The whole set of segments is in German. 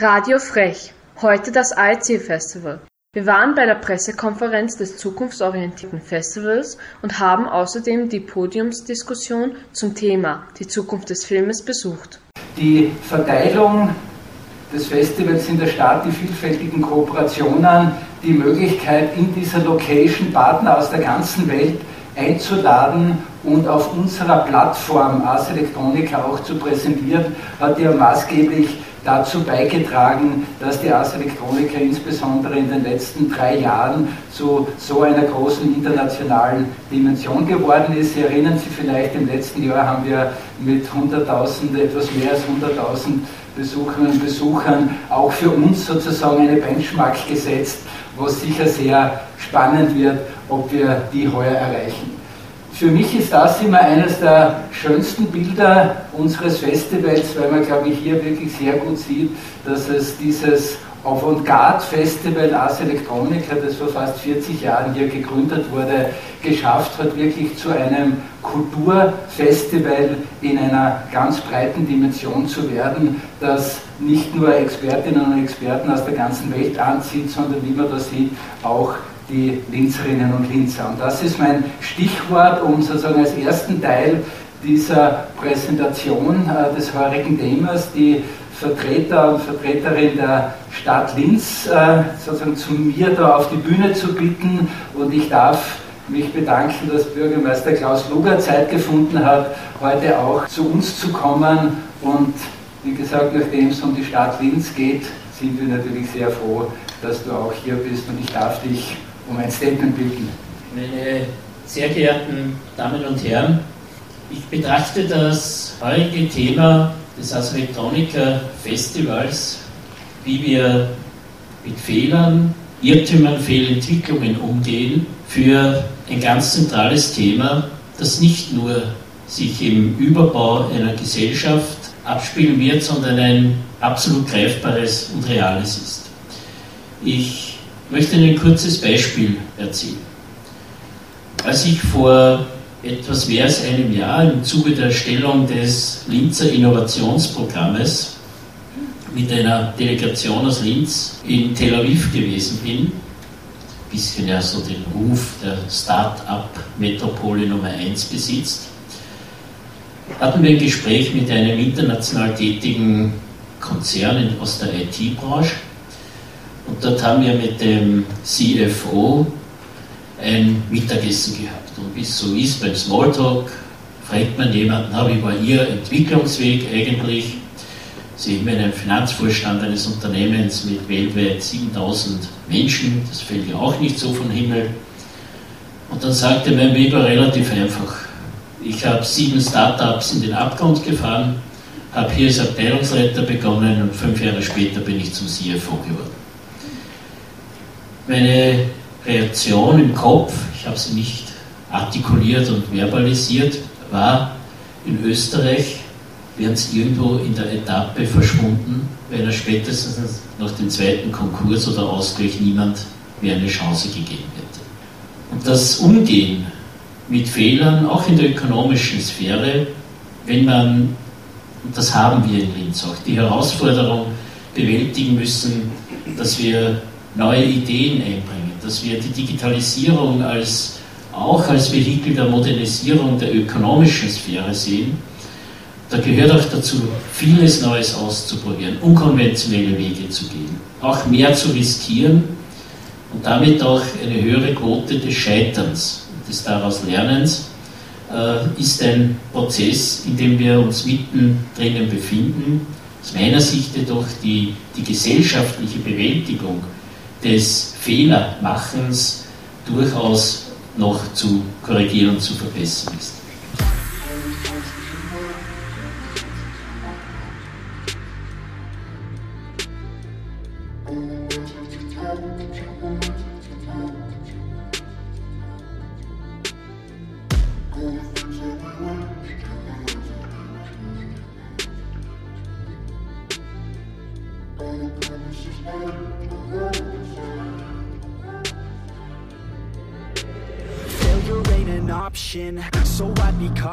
Radio Frech, heute das IC Festival. Wir waren bei der Pressekonferenz des zukunftsorientierten Festivals und haben außerdem die Podiumsdiskussion zum Thema Die Zukunft des Filmes besucht. Die Verteilung des Festivals in der Stadt, die vielfältigen Kooperationen, die Möglichkeit, in dieser Location Partner aus der ganzen Welt einzuladen und auf unserer Plattform Ars Electronica auch zu präsentieren, hat ja maßgeblich dazu beigetragen, dass die Ars Electronica insbesondere in den letzten drei Jahren zu so einer großen internationalen Dimension geworden ist. Sie erinnern sich vielleicht, im letzten Jahr haben wir mit 100.000, etwas mehr als 100.000 Besucherinnen und Besuchern auch für uns sozusagen eine Benchmark gesetzt, was sicher sehr spannend wird, ob wir die heuer erreichen. Für mich ist das immer eines der schönsten Bilder unseres Festivals, weil man, glaube ich, hier wirklich sehr gut sieht, dass es dieses Avantgarde-Festival Ars Electronica, das vor fast 40 Jahren hier gegründet wurde, geschafft hat, wirklich zu einem Kulturfestival in einer ganz breiten Dimension zu werden, das nicht nur Expertinnen und Experten aus der ganzen Welt anzieht, sondern wie man da sieht, auch die Linzerinnen und Linzer. Und das ist mein Stichwort, um sozusagen als ersten Teil dieser Präsentation äh, des heurigen Themas die Vertreter und Vertreterin der Stadt Linz äh, sozusagen zu mir da auf die Bühne zu bitten. Und ich darf mich bedanken, dass Bürgermeister Klaus Luger Zeit gefunden hat, heute auch zu uns zu kommen. Und wie gesagt, nachdem es um die Stadt Linz geht, sind wir natürlich sehr froh, dass du auch hier bist. Und ich darf dich um ein Statement bitten. Meine sehr geehrten Damen und Herren, ich betrachte das heutige Thema des Elektroniker Festivals, wie wir mit Fehlern, Irrtümern, Fehlentwicklungen umgehen, für ein ganz zentrales Thema, das nicht nur sich im Überbau einer Gesellschaft abspielen wird, sondern ein absolut greifbares und reales ist. Ich möchte Ihnen ein kurzes Beispiel erzählen. Als ich vor etwas mehr als einem Jahr im Zuge der Erstellung des Linzer Innovationsprogrammes mit einer Delegation aus Linz in Tel Aviv gewesen bin, ein bisschen ja so den Ruf der Start-up-Metropole Nummer 1 besitzt, hatten wir ein Gespräch mit einem international tätigen Konzern aus der IT-Branche dort haben wir mit dem CFO ein Mittagessen gehabt. Und wie es so ist beim Smalltalk, fragt man jemanden, na, wie war Ihr Entwicklungsweg eigentlich? Sie in einem Finanzvorstand eines Unternehmens mit weltweit 7000 Menschen, das fällt ja auch nicht so vom Himmel. Und dann sagte mein Weg war relativ einfach. Ich habe sieben Startups in den Abgrund gefahren, habe hier als Abteilungsleiter begonnen und fünf Jahre später bin ich zum CFO geworden. Meine Reaktion im Kopf, ich habe sie nicht artikuliert und verbalisiert, war, in Österreich wären sie irgendwo in der Etappe verschwunden, weil er spätestens nach dem zweiten Konkurs oder Ausgleich niemand mehr eine Chance gegeben hätte. Und das Umgehen mit Fehlern, auch in der ökonomischen Sphäre, wenn man, und das haben wir in Linz auch, die Herausforderung bewältigen müssen, dass wir neue Ideen einbringen, dass wir die Digitalisierung als, auch als Vehikel der Modernisierung der ökonomischen Sphäre sehen. Da gehört auch dazu, vieles Neues auszuprobieren, unkonventionelle Wege zu gehen, auch mehr zu riskieren. und damit auch eine höhere Quote des Scheiterns, des daraus Lernens, äh, ist ein Prozess, in dem wir uns mitten drinnen befinden. Aus meiner Sicht jedoch die, die gesellschaftliche Bewältigung des Fehlermachens durchaus noch zu korrigieren und zu verbessern ist.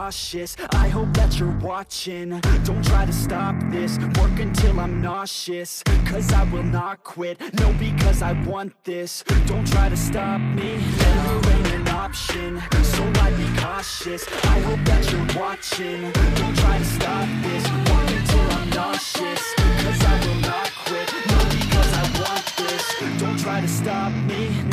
Cautious. I hope that you're watching. Don't try to stop this. Work until I'm nauseous Cause I will not quit. No, because I want this. Don't try to stop me. Failure ain't an option So I be cautious. I hope that you're watching. Don't try to stop this. Work until I'm nauseous Cause I will not quit. No, because I want this. Don't try to stop me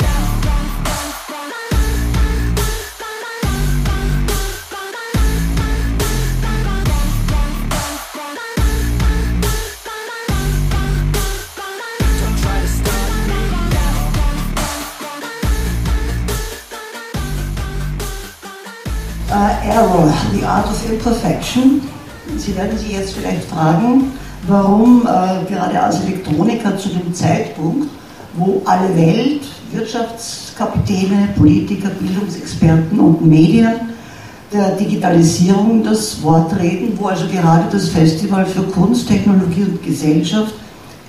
Uh, Error, The Art of Imperfection. Sie werden sich jetzt vielleicht fragen, warum uh, gerade als Elektroniker zu dem Zeitpunkt, wo alle Welt, Wirtschaftskapitäne, Politiker, Bildungsexperten und Medien der Digitalisierung das Wort reden, wo also gerade das Festival für Kunst, Technologie und Gesellschaft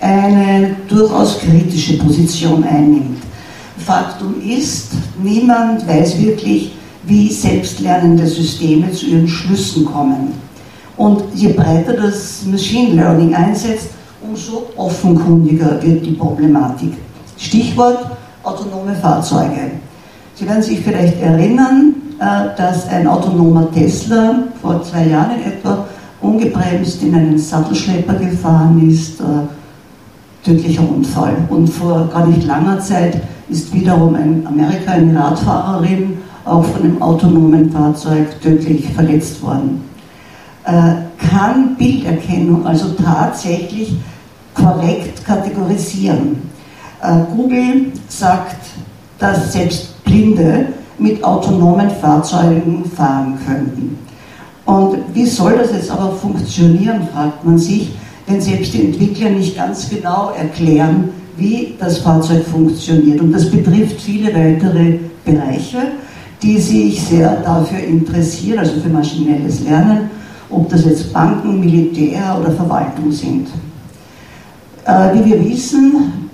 eine durchaus kritische Position einnimmt. Faktum ist, niemand weiß wirklich, wie selbstlernende Systeme zu ihren Schlüssen kommen. Und je breiter das Machine Learning einsetzt, umso offenkundiger wird die Problematik. Stichwort autonome Fahrzeuge. Sie werden sich vielleicht erinnern, äh, dass ein autonomer Tesla vor zwei Jahren etwa ungebremst in einen Sattelschlepper gefahren ist, äh, tödlicher Unfall. Und vor gar nicht langer Zeit ist wiederum in Amerika eine Radfahrerin auch von einem autonomen Fahrzeug tödlich verletzt worden. Äh, kann Bilderkennung also tatsächlich korrekt kategorisieren? Äh, Google sagt, dass selbst Blinde mit autonomen Fahrzeugen fahren könnten. Und wie soll das jetzt aber funktionieren, fragt man sich, wenn selbst die Entwickler nicht ganz genau erklären, wie das Fahrzeug funktioniert. Und das betrifft viele weitere Bereiche die sich sehr dafür interessieren, also für maschinelles Lernen, ob das jetzt Banken, Militär oder Verwaltung sind. Äh, wie wir wissen,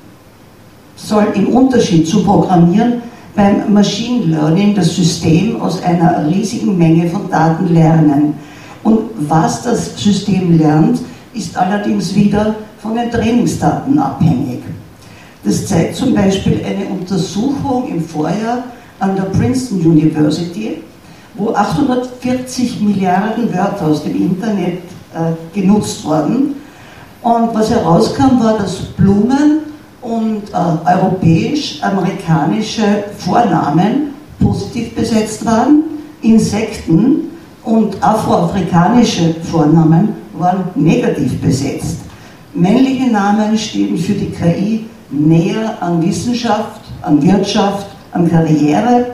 soll im Unterschied zu Programmieren beim Machine Learning das System aus einer riesigen Menge von Daten lernen. Und was das System lernt, ist allerdings wieder von den Trainingsdaten abhängig. Das zeigt zum Beispiel eine Untersuchung im Vorjahr an der Princeton University, wo 840 Milliarden Wörter aus dem Internet äh, genutzt wurden. Und was herauskam, war, dass Blumen und äh, europäisch-amerikanische Vornamen positiv besetzt waren, Insekten und afroafrikanische Vornamen waren negativ besetzt. Männliche Namen stehen für die KI näher an Wissenschaft, an Wirtschaft, an Karriere,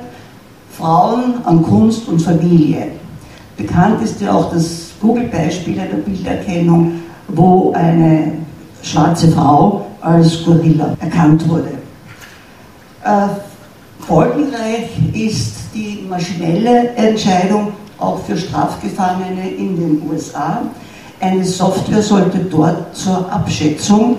Frauen, an Kunst und Familie. Bekannt ist ja auch das Google-Beispiel der Bilderkennung, wo eine schwarze Frau als Gorilla erkannt wurde. Äh, folgenreich ist die maschinelle Entscheidung auch für Strafgefangene in den USA. Eine Software sollte dort zur Abschätzung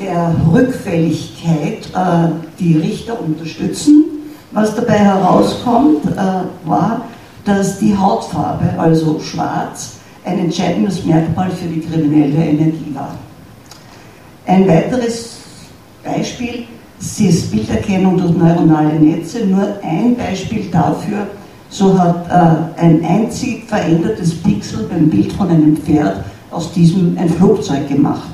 der Rückfälligkeit äh, die Richter unterstützen. Was dabei herauskommt, äh, war, dass die Hautfarbe, also schwarz, ein entscheidendes Merkmal für die kriminelle Energie war. Ein weiteres Beispiel ist Bilderkennung durch neuronale Netze, nur ein Beispiel dafür, so hat äh, ein einzig verändertes Pixel beim Bild von einem Pferd aus diesem ein Flugzeug gemacht.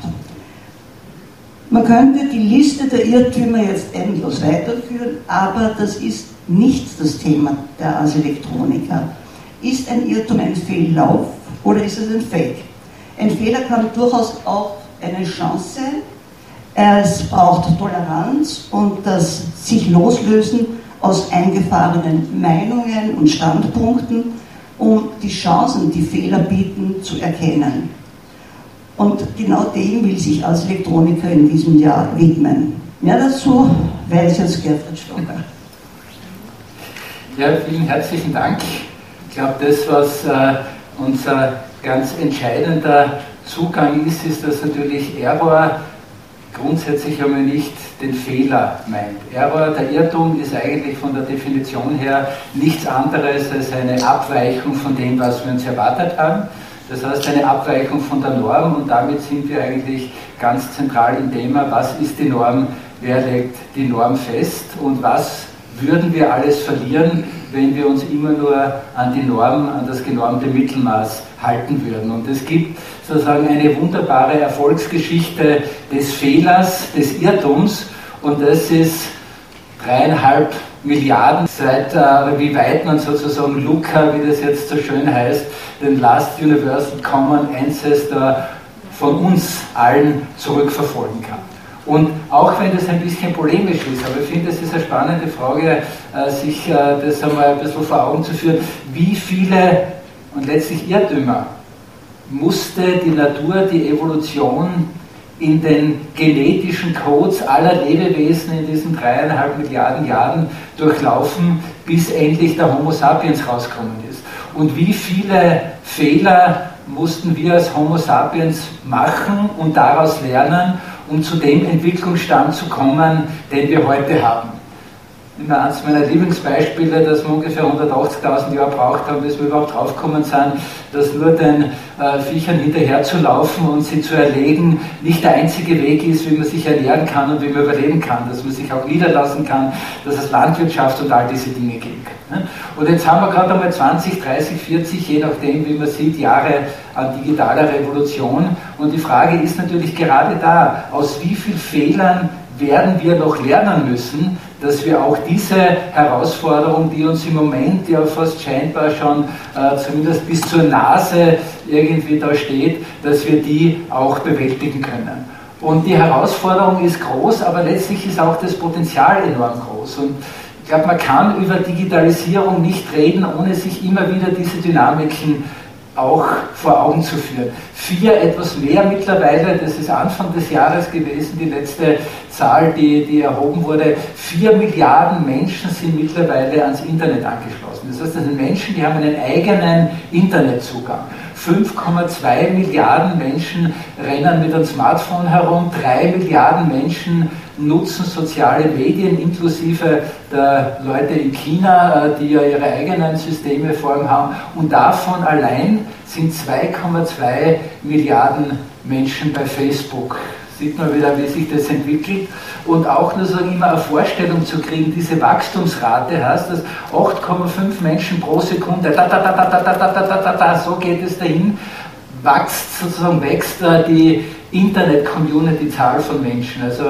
Man könnte die Liste der Irrtümer jetzt endlos weiterführen, aber das ist nicht das Thema der Aselektroniker. Ist ein Irrtum ein Fehllauf oder ist es ein Fake? Ein Fehler kann durchaus auch eine Chance sein. Es braucht Toleranz und das sich loslösen aus eingefahrenen Meinungen und Standpunkten, um die Chancen, die Fehler bieten, zu erkennen. Und genau dem will sich als Elektroniker in diesem Jahr widmen. Mehr dazu weiß jetzt Gerfried Stocker. Ja, vielen herzlichen Dank. Ich glaube, das, was äh, unser ganz entscheidender Zugang ist, ist, dass natürlich Error grundsätzlich einmal nicht den Fehler meint. Error, der Irrtum, ist eigentlich von der Definition her nichts anderes als eine Abweichung von dem, was wir uns erwartet haben. Das heißt, eine Abweichung von der Norm und damit sind wir eigentlich ganz zentral im Thema, was ist die Norm, wer legt die Norm fest und was würden wir alles verlieren, wenn wir uns immer nur an die Norm, an das genormte Mittelmaß halten würden. Und es gibt sozusagen eine wunderbare Erfolgsgeschichte des Fehlers, des Irrtums und das ist dreieinhalb Milliarden seit, äh, wie weit man sozusagen Luca, wie das jetzt so schön heißt, den Last Universal Common Ancestor von uns allen zurückverfolgen kann. Und auch wenn das ein bisschen polemisch ist, aber ich finde, es ist eine spannende Frage, äh, sich äh, das einmal ein bisschen vor Augen zu führen, wie viele und letztlich Irrtümer musste die Natur, die Evolution in den genetischen Codes aller Lebewesen in diesen dreieinhalb Milliarden Jahren durchlaufen, bis endlich der Homo sapiens rausgekommen ist. Und wie viele Fehler mussten wir als Homo sapiens machen und daraus lernen, um zu dem Entwicklungsstand zu kommen, den wir heute haben immer eines meiner Lieblingsbeispiele, dass wir ungefähr 180.000 Jahre braucht haben, bis wir überhaupt draufgekommen sind, dass nur den äh, Viechern hinterher zu laufen und sie zu erlegen nicht der einzige Weg ist, wie man sich ernähren kann und wie man überleben kann, dass man sich auch niederlassen kann, dass es Landwirtschaft und all diese Dinge gibt. Ne? Und jetzt haben wir gerade einmal 20, 30, 40, je nachdem, wie man sieht, Jahre an digitaler Revolution. Und die Frage ist natürlich gerade da, aus wie vielen Fehlern werden wir noch lernen müssen, dass wir auch diese Herausforderung, die uns im Moment ja fast scheinbar schon äh, zumindest bis zur Nase irgendwie da steht, dass wir die auch bewältigen können. Und die Herausforderung ist groß, aber letztlich ist auch das Potenzial enorm groß. Und ich glaube, man kann über Digitalisierung nicht reden, ohne sich immer wieder diese Dynamiken auch vor Augen zu führen. Vier, etwas mehr mittlerweile, das ist Anfang des Jahres gewesen, die letzte Zahl, die, die erhoben wurde, vier Milliarden Menschen sind mittlerweile ans Internet angeschlossen. Das heißt, das sind Menschen, die haben einen eigenen Internetzugang. 5,2 Milliarden Menschen rennen mit einem Smartphone herum, 3 Milliarden Menschen nutzen soziale Medien, inklusive der Leute in China, äh, die ja ihre eigenen Systeme vor allem haben. Und davon allein sind 2,2 Milliarden Menschen bei Facebook sieht man wieder, wie sich das entwickelt. Und auch nur so immer eine Vorstellung zu kriegen, diese Wachstumsrate heißt, dass 8,5 Menschen pro Sekunde, da, da, da, da, da, da, da, da, da, so geht es dahin, wächst sozusagen, wächst die Internet-Community-Zahl von Menschen. Also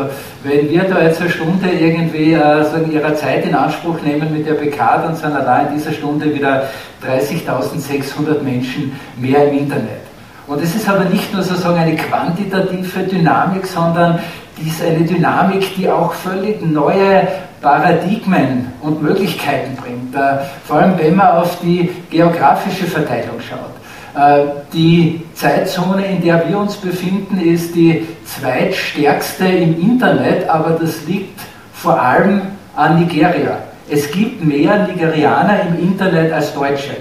wenn wir da jetzt eine Stunde irgendwie äh, sagen, ihrer Zeit in Anspruch nehmen mit der PK, dann sind allein in dieser Stunde wieder 30.600 Menschen mehr im Internet. Und es ist aber nicht nur sozusagen eine quantitative Dynamik, sondern die ist eine Dynamik, die auch völlig neue Paradigmen und Möglichkeiten bringt. Äh, vor allem wenn man auf die geografische Verteilung schaut. Äh, die Zeitzone, in der wir uns befinden, ist die zweitstärkste im Internet, aber das liegt vor allem an Nigeria. Es gibt mehr Nigerianer im Internet als Deutsche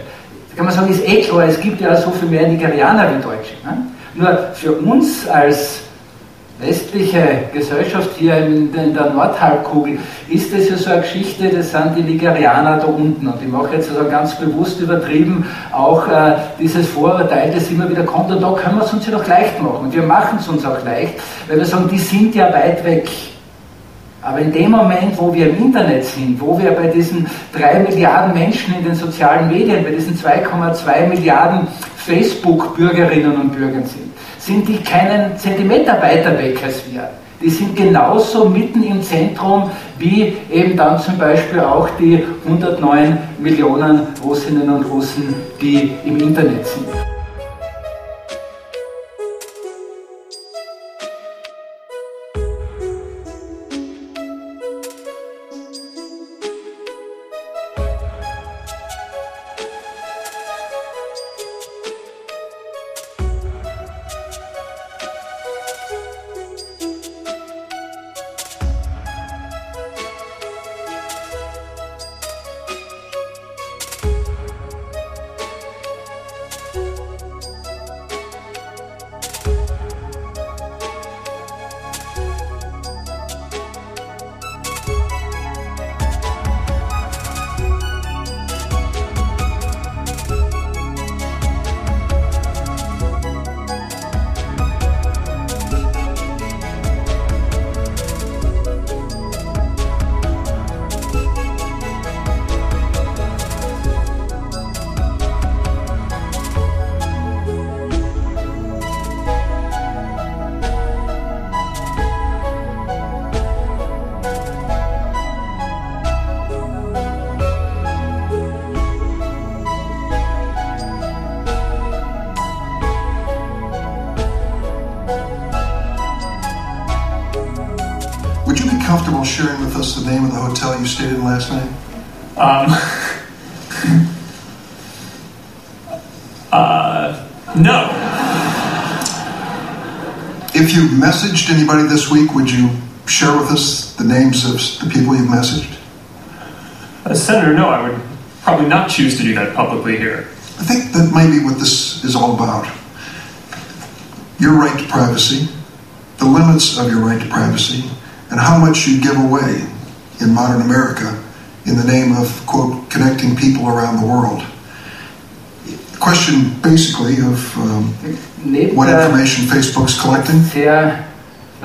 kann man sagen, ist eh klar, es gibt ja so viel mehr Nigerianer wie Deutsche. Ne? Nur für uns als westliche Gesellschaft hier in, der Nordhalbkugel ist das ja so eine Geschichte, das sind die Nigerianer da unten. Und ich mache jetzt also ganz bewusst übertrieben auch äh, dieses Vorurteil, das immer wieder kommt. Und da können wir es uns ja doch leicht machen. Und wir machen es uns auch leicht, weil wir sagen, die sind ja weit weg. Aber in dem Moment, wo wir im Internet sind, wo wir bei diesen drei Milliarden Menschen in den sozialen Medien, bei diesen 2,2 Milliarden Facebook-Bürgerinnen und Bürgern sind, sind die keinen Zentimeter weiter weg als wir. die sind genauso mitten im Zentrum wie eben dann zum Beispiel auch die 109 Millionen Russinnen und Russen, die im Internet sind. Anybody this week, would you share with us the names of the people you've messaged? Uh, Senator, no, I would probably not choose to do that publicly here. I think that may be what this is all about. Your right to privacy, the limits of your right to privacy, and how much you give away in modern America in the name of, quote, connecting people around the world. A question basically of um, what information Facebook's collecting. Sehr,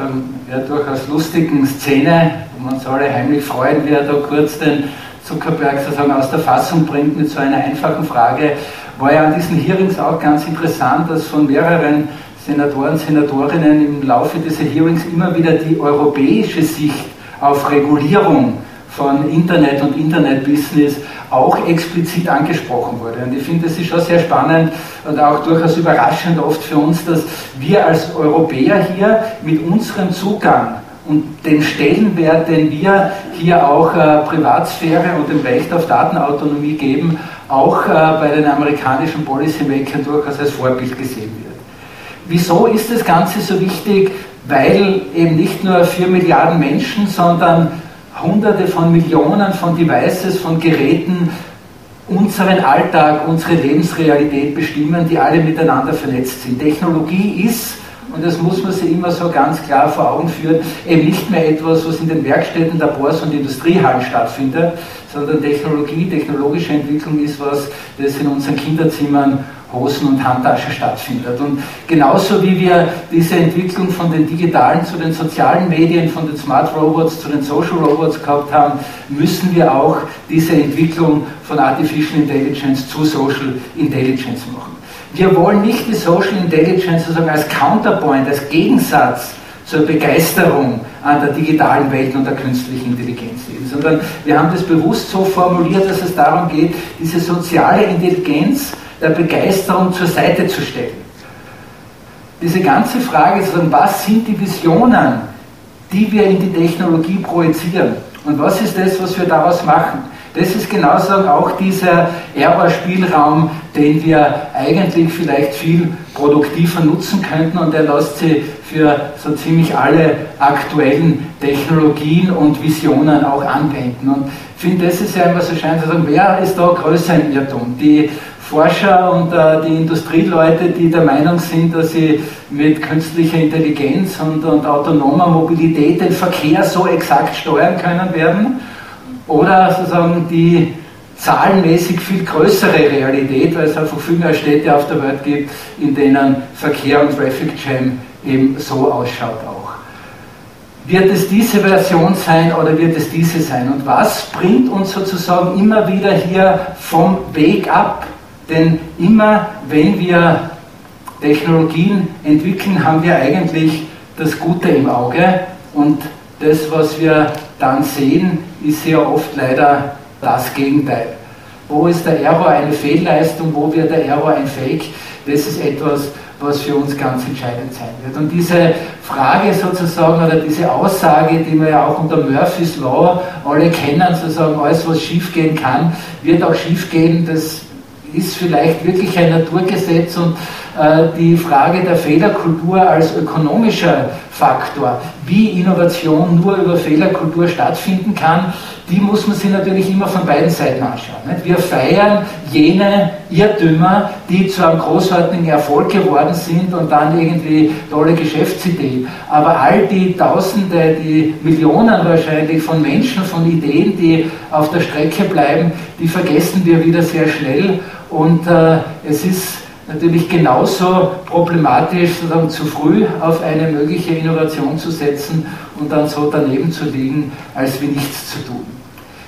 ähm, ja, durchaus lustigen Szene, wo man uns alle heimlich freuen, wie er da kurz den Zuckerberg sozusagen aus der Fassung bringt mit so einer einfachen Frage, war ja an diesen Hearings auch ganz interessant, dass von mehreren Senatoren, Senatorinnen im Laufe dieser Hearings immer wieder die europäische Sicht auf Regulierung von Internet und Internetbusiness auch explizit angesprochen wurde. Und ich finde, das ist schon sehr spannend und auch durchaus überraschend oft für uns, dass wir als Europäer hier mit unserem Zugang und den Stellenwert, den wir hier auch äh, Privatsphäre und dem Recht auf Datenautonomie geben, auch äh, bei den amerikanischen Policymakern durchaus als Vorbild gesehen wird. Wieso ist das Ganze so wichtig? Weil eben nicht nur 4 Milliarden Menschen, sondern Hunderte von Millionen von Devices, von Geräten unseren Alltag, unsere Lebensrealität bestimmen, die alle miteinander vernetzt sind. Technologie ist, und das muss man sich immer so ganz klar vor Augen führen, eben nicht mehr etwas, was in den Werkstätten, Labors und Industriehallen stattfindet, sondern Technologie, technologische Entwicklung ist was, das in unseren Kinderzimmern Hosen und Handtasche stattfindet. Und genauso wie wir diese Entwicklung von den digitalen zu den sozialen Medien, von den Smart Robots zu den Social Robots gehabt haben, müssen wir auch diese Entwicklung von Artificial Intelligence zu Social Intelligence machen. Wir wollen nicht die Social Intelligence sozusagen als Counterpoint, als Gegensatz zur Begeisterung an der digitalen Welt und der künstlichen Intelligenz sehen, sondern wir haben das bewusst so formuliert, dass es darum geht, diese soziale Intelligenz der Begeisterung zur Seite zu stellen. Diese ganze Frage, was sind die Visionen, die wir in die Technologie projizieren und was ist das, was wir daraus machen? Das ist genauso auch dieser Error-Spielraum, den wir eigentlich vielleicht viel produktiver nutzen könnten und der lässt sich für so ziemlich alle aktuellen Technologien und Visionen auch anwenden. Und ich finde, das ist ja immer so schön zu sagen, wer ist da größer im Irrtum? Die Forscher und äh, die Industrieleute, die der Meinung sind, dass sie mit künstlicher Intelligenz und, und autonomer Mobilität den Verkehr so exakt steuern können werden, oder sozusagen die zahlenmäßig viel größere Realität, weil es einfach viel mehr Städte auf der Welt gibt, in denen Verkehr und Traffic Jam eben so ausschaut auch. Wird es diese Version sein oder wird es diese sein? Und was bringt uns sozusagen immer wieder hier vom Weg ab? Denn immer wenn wir Technologien entwickeln, haben wir eigentlich das Gute im Auge. Und das, was wir dann sehen, ist sehr oft leider das Gegenteil. Wo ist der Error eine Fehlleistung, wo wird der Error ein Fake? Das ist etwas, was für uns ganz entscheidend sein wird. Und diese Frage sozusagen oder diese Aussage, die wir ja auch unter Murphy's Law alle kennen, sozusagen alles, was schiefgehen kann, wird auch schiefgehen. Das ist vielleicht wirklich ein Naturgesetz und die Frage der Fehlerkultur als ökonomischer Faktor, wie Innovation nur über Fehlerkultur stattfinden kann, die muss man sich natürlich immer von beiden Seiten anschauen. Nicht? Wir feiern jene Irrtümer, die zu einem großartigen Erfolg geworden sind und dann irgendwie tolle Geschäftsideen. Aber all die Tausende, die Millionen wahrscheinlich von Menschen, von Ideen, die auf der Strecke bleiben, die vergessen wir wieder sehr schnell. Und äh, es ist natürlich genauso problematisch, sozusagen zu früh auf eine mögliche Innovation zu setzen und dann so daneben zu liegen, als wie nichts zu tun.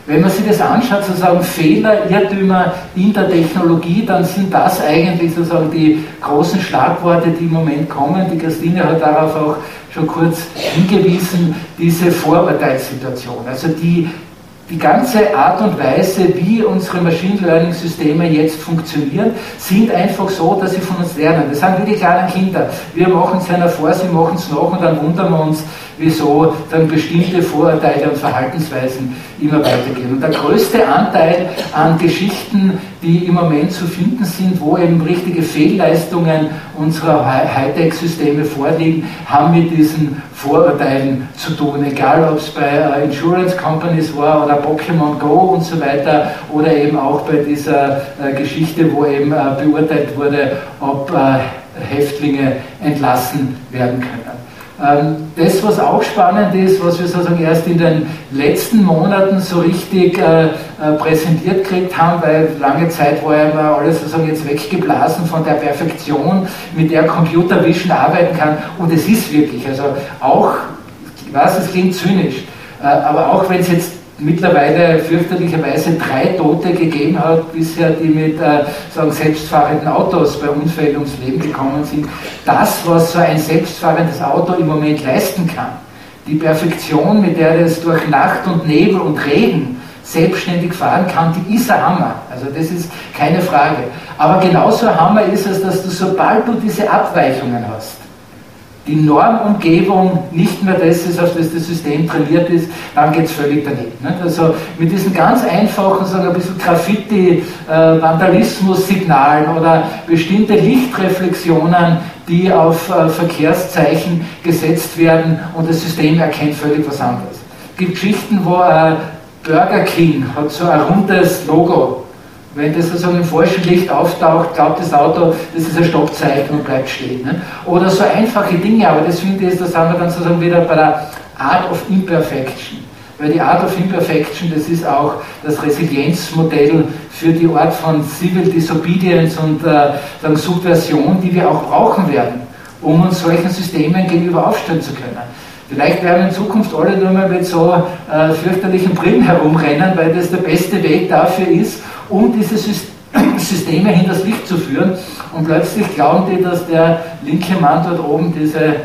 Wenn man sich das anschaut, sozusagen Fehler, Irrtümer in der Technologie, dann sind das eigentlich sozusagen die großen Schlagworte, die im Moment kommen. Die Christine hat darauf auch schon kurz hingewiesen, diese Vorurteilssituation. Also die die ganze Art und Weise, wie unsere Machine Learning Systeme jetzt funktionieren, sind einfach so, dass sie von uns lernen. Das sind wie die kleinen Kinder. Wir machen es einer vor, sie machen es nach und dann wundern wir uns, wieso dann bestimmte Vorurteile und Verhaltensweisen immer weitergehen. Und der größte Anteil an Geschichten, die im Moment zu finden sind, wo eben richtige Fehlleistungen unserer Hightech-Systeme vorliegen, haben mit diesen Vorurteilen zu tun. Egal, ob es bei äh, Insurance Companies war oder Pokémon Go und so weiter oder eben auch bei dieser äh, Geschichte, wo eben äh, beurteilt wurde, ob Häftlinge entlassen werden können. Ähm, das, was auch spannend ist, was wir sozusagen erst in den letzten Monaten so richtig äh, äh, präsentiert gekriegt haben, weil lange Zeit war ja immer alles sozusagen jetzt weggeblasen von der Perfektion, mit der Computer Vision arbeiten kann. Und es ist wirklich, also auch, ich weiß, es klingt zynisch, äh, aber auch wenn es jetzt mittlerweile fürchterlicherweise drei Tote gegeben hat, bisher, die mit äh, sagen, selbstfahrenden Autos bei Unfällen ums Leben gekommen sind. Das, was so ein selbstfahrendes Auto im Moment leisten kann, die Perfektion, mit der es durch Nacht und Nebel und Regen selbstständig fahren kann, die ist ein Hammer. Also das ist keine Frage. Aber genauso ein Hammer ist es, dass du, sobald du diese Abweichungen hast, die Normumgebung nicht mehr das ist, auf das das System trainiert ist, dann geht es völlig daneben. Nicht? Also mit diesen ganz einfachen, sagen ein bisschen Graffiti, äh, oder bestimmte Lichtreflexionen, die auf äh, Verkehrszeichen gesetzt werden und das System erkennt völlig was anderes. Es gibt Geschichten, wo äh, Burger King hat so ein rundes Logo wenn das sozusagen im falschen Licht auftaucht, glaubt das Auto, das ist ein Stoppzeichen und bleibt stehen. Ne? Oder so einfache Dinge, aber das finde ich, da sind wir dann sozusagen wieder bei der Art of Imperfection. Weil die Art of Imperfection, das ist auch das Resilienzmodell für die Art von Civil Disobedience und äh, Subversion, die wir auch brauchen werden, um uns solchen Systemen gegenüber aufstellen zu können. Vielleicht werden in Zukunft alle nur mal mit so äh, fürchterlichen Brillen herumrennen, weil das der beste Weg dafür ist, um diese Systeme hinters Licht zu führen. Und plötzlich glauben die, dass der linke Mann dort oben diese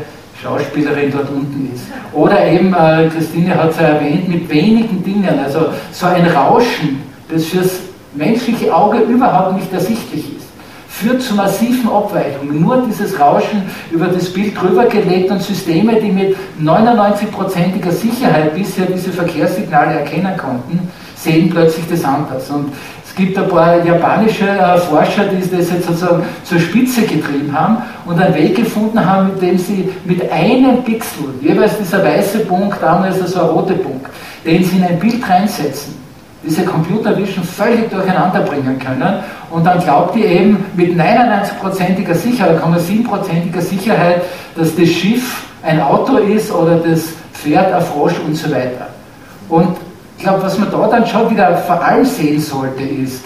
Schauspielerin dort unten ist. Oder eben, äh, Christine hat es ja erwähnt, mit wenigen Dingen, also so ein Rauschen, das fürs menschliche Auge überhaupt nicht ersichtlich ist, führt zu massiven Abweichungen. Nur dieses Rauschen über das Bild drüber gelegt und Systeme, die mit 99%iger Sicherheit bisher diese Verkehrssignale erkennen konnten, sehen plötzlich das anders. Und gibt ein paar japanische äh, Forscher, die das jetzt sozusagen zur Spitze getrieben haben und einen Weg gefunden haben, mit dem sie mit einem Pixel, jeweils dieser weiße Punkt, damals also ein roter Punkt, den sie in ein Bild reinsetzen, diese Computer Vision völlig durcheinander bringen können und dann glaubt ihr eben mit 99%iger Sicherheit, 7%iger Sicherheit, dass das Schiff ein Auto ist oder das Pferd ein Frosch und so weiter. Und ich glaube, was man da dann schon wieder vor allem sehen sollte, ist,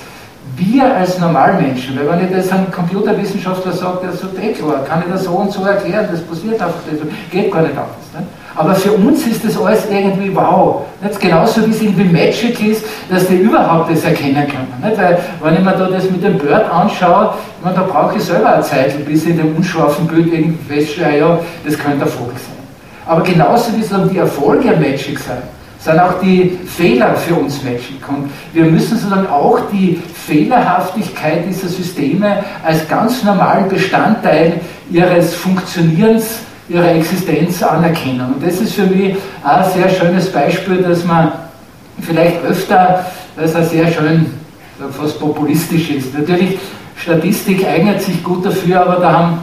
wir als Normalmenschen, weil wenn ich das einem Computerwissenschaftler sage, der sagt, eh klar, kann ich das so und so erklären, das passiert einfach nicht, geht gar nicht anders. Nicht? Aber für uns ist das alles irgendwie wow. Nicht? Genauso wie es irgendwie Magic ist, dass die überhaupt das erkennen können. Nicht? Weil, wenn ich mir da das mit dem Bird anschaue, meine, da brauche ich selber eine Zeit, bis ich in dem unscharfen Bild irgendwie feststelle, ja, das könnte Vogel sein. Aber genauso wie sozusagen die Erfolge Magic sind, sind auch die Fehler für uns Magic. Und wir müssen sozusagen auch die Fehlerhaftigkeit dieser Systeme als ganz normalen Bestandteil ihres Funktionierens, ihrer Existenz anerkennen. Und das ist für mich ein sehr schönes Beispiel, dass man vielleicht öfter, das ist ein sehr schön, fast populistisch ist. Natürlich, Statistik eignet sich gut dafür, aber da haben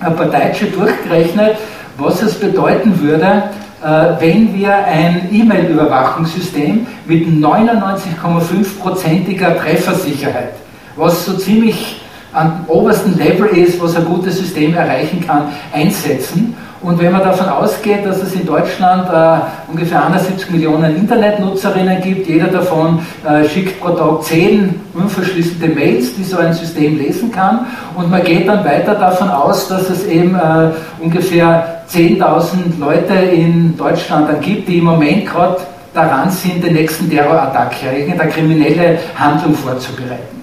ein paar Deutsche durchgerechnet, was es bedeuten würde, äh, wenn wir ein E-Mail-Überwachungssystem mit 99,5%iger Treffersicherheit, was so ziemlich am obersten Level ist, was ein gutes System erreichen kann, einsetzen. Und wenn man davon ausgeht, dass es in Deutschland äh, ungefähr 71 Millionen Internetnutzerinnen gibt, jeder davon äh, schickt pro Tag 10 unverschlüsselte Mails, die so ein System lesen kann, und man geht dann weiter davon aus, dass es eben äh, ungefähr 10.000 Leute in Deutschland dann gibt, die im Moment gerade daran sind, den nächsten Terrorattacke, irgendeine kriminelle Handlung vorzubereiten.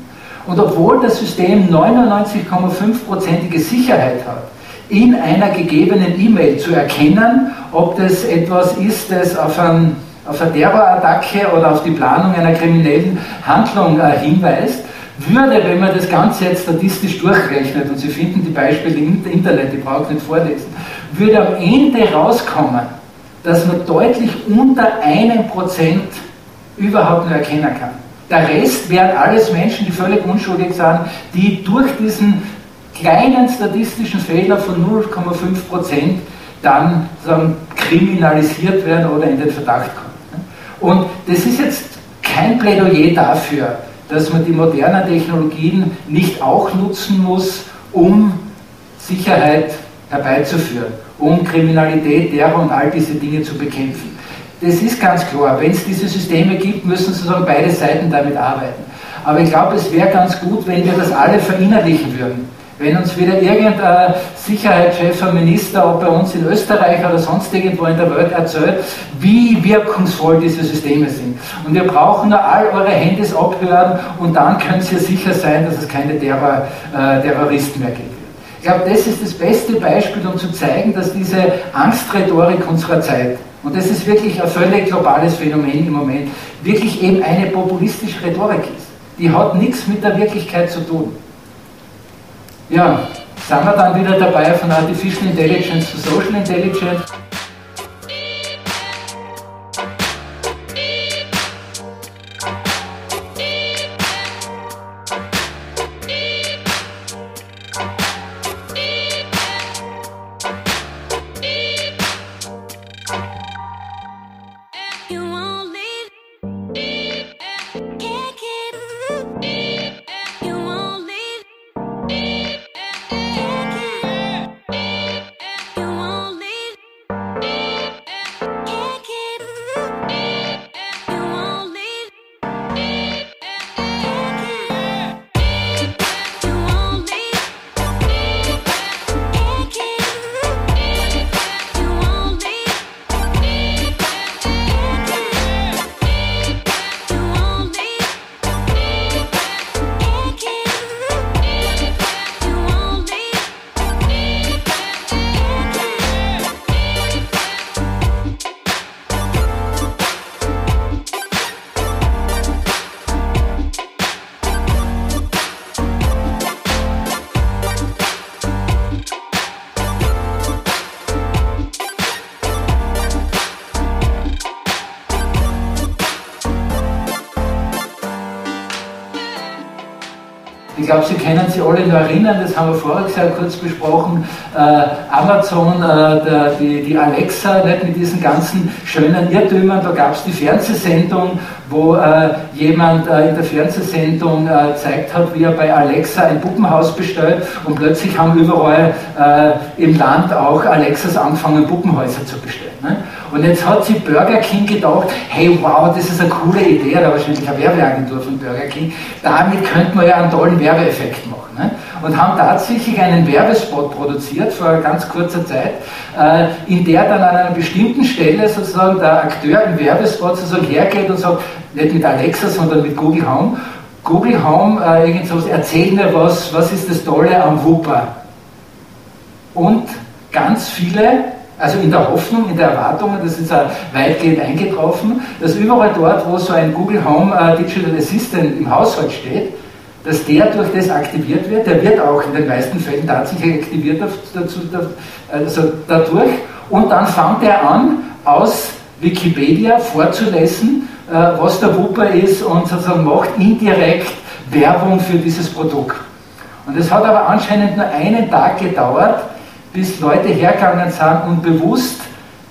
Und obwohl das System 99,5%ige Sicherheit hat, in einer gegebenen E-Mail zu erkennen, ob das etwas ist, das auf, ein, auf eine Terrorattacke oder auf die Planung einer kriminellen Handlung äh, hinweist, würde, wenn man das Ganze jetzt statistisch durchrechnet, und Sie finden die Beispiele im Internet, die brauche ich nicht vorlesen, würde am Ende rauskommen, dass man deutlich unter einem Prozent überhaupt nur erkennen kann. Der Rest wären alles Menschen, die völlig unschuldig sind, die durch diesen kleinen statistischen Fehler von 0,5 Prozent dann sagen, kriminalisiert werden oder in den Verdacht kommen. Und das ist jetzt kein Plädoyer dafür, dass man die modernen Technologien nicht auch nutzen muss, um Sicherheit herbeizuführen, um Kriminalität, Terror und all diese Dinge zu bekämpfen. Das ist ganz klar, wenn es diese Systeme gibt, müssen sozusagen beide Seiten damit arbeiten. Aber ich glaube, es wäre ganz gut, wenn wir das alle verinnerlichen würden. Wenn uns wieder irgendein Sicherheitschef, ein Minister, ob bei uns in Österreich oder sonst irgendwo in der Welt erzählt, wie wirkungsvoll diese Systeme sind. Und wir brauchen nur all eure Handys abhören und dann könnt ihr sicher sein, dass es keine Terror, äh, Terroristen mehr gibt. Ich glaube, das ist das beste Beispiel, um zu zeigen, dass diese Angstrhetorik unserer Zeit, und das ist wirklich ein völlig globales Phänomen im Moment, wirklich eben eine populistische Rhetorik ist. Die hat nichts mit der Wirklichkeit zu tun. Ja, sind wir dann wieder dabei von Artificial Intelligence zu Social Intelligence. Ich glaube, Sie können sich alle noch erinnern, das haben wir voriges Jahr kurz besprochen, äh, Amazon, äh, der, die, die, Alexa, nicht, mit diesen ganzen schönen Irrtümern, da gab es die Fernsehsendung, wo äh, jemand äh, in der Fernsehsendung äh, zeigt hat, wie er bei Alexa ein Puppenhaus bestellt. Und plötzlich haben überall äh, im Land auch Alexas angefangen, Puppenhäuser zu bestellen. Und jetzt hat sich Burger King gedacht, hey wow, das ist eine coole Idee, da wahrscheinlich eine Werbeagentur von Burger King, damit könnte man ja einen tollen Werbeeffekt machen. Ne? Und haben tatsächlich einen Werbespot produziert vor ganz kurzer Zeit, äh, in der dann an einer bestimmten Stelle sozusagen der Akteur im Werbespot sozusagen hergeht und sagt, nicht mit Alexa, sondern mit Google Home, Google Home, äh, irgend sowas, erzähl mir was, was ist das Tolle am Wupper? Und ganz viele Also in der Hoffnung, in der Erwartung, das ist weitgehend eingetroffen, dass überall dort, wo so ein Google Home äh, Digital Assistant im Haushalt steht, dass der durch das aktiviert wird. Der wird auch in den meisten Fällen tatsächlich aktiviert dazu, also dadurch. Und dann fängt er an, aus Wikipedia vorzulesen, äh, was der Wupper ist und sozusagen macht indirekt Werbung für dieses Produkt. Und es hat aber anscheinend nur einen Tag gedauert, bis Leute hergegangen sind und bewusst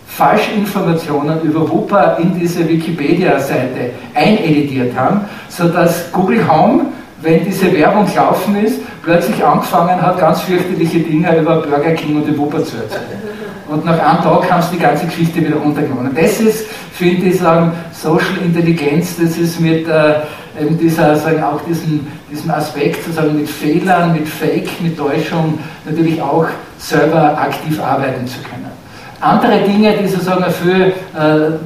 Falschinformationen über Wupper in diese Wikipedia-Seite eineditiert haben, sodass Google Home wenn diese Werbung gelaufen ist, plötzlich angefangen hat, ganz fürchterliche Dinge über Burger King und die Wupper zu erzählen. Und nach einem Tag haben sie die ganze Geschichte wieder runtergenommen. Und das ist, finde ich, sagen, Social Intelligenz, das ist mit äh, eben dieser, sagen, auch diesen, diesem Aspekt, sozusagen mit Fehlern, mit Fake, mit Täuschung, natürlich auch selber aktiv arbeiten zu können. Andere Dinge, die sozusagen für äh,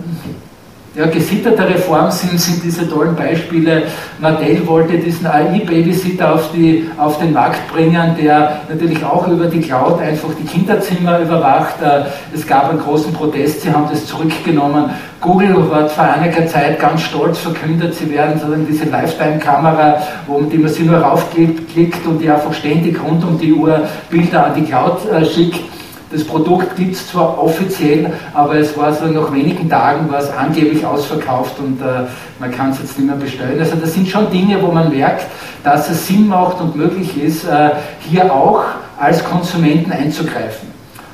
ja, gesittertere Form sind, sind diese tollen Beispiele. Mattel wollte diesen AI-Babysitter auf, auf den Markt bringen, der natürlich auch über die Cloud einfach die Kinderzimmer überwacht. Äh, es gab einen großen Protest, sie haben das zurückgenommen. Google hat vor einiger Zeit ganz stolz verkündet, sie werden sozusagen diese Lifetime-Kamera, wo die man sich nur raufklickt und die einfach ständig rund um die Uhr Bilder an die Cloud äh, schickt das Produkt gibt es zwar offiziell, aber es war so nach wenigen Tagen war es angeblich ausverkauft und äh, man kann es jetzt nicht mehr bestellen. Also das sind schon Dinge, wo man merkt, dass es Sinn macht und möglich ist, äh, hier auch als Konsumenten einzugreifen.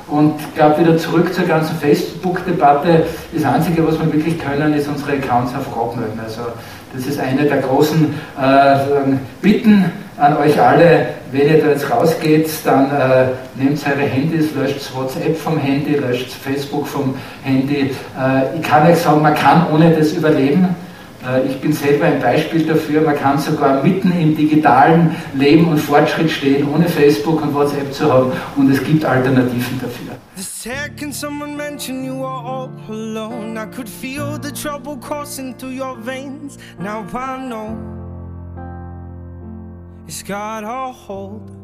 Und ich glaube, wieder zurück zur ganzen Facebook-Debatte. Das Einzige, was wir wirklich können, ist unsere Accounts einfach abmelden. Also das ist eine der großen äh, Bitten an euch alle, wenn ihr da jetzt rausgeht, dann äh, nehmt eure Handys, löscht WhatsApp vom Handy, löscht Facebook vom Handy. Äh, ich kann euch sagen, man kann ohne das überleben. Äh, ich bin selber ein Beispiel dafür. Man kann sogar mitten im digitalen Leben und Fortschritt stehen, ohne Facebook und WhatsApp zu haben. Und es gibt Alternativen dafür. Second someone mentioned you are all alone, I could feel the trouble coursing through your veins. Now I know it's got a hold.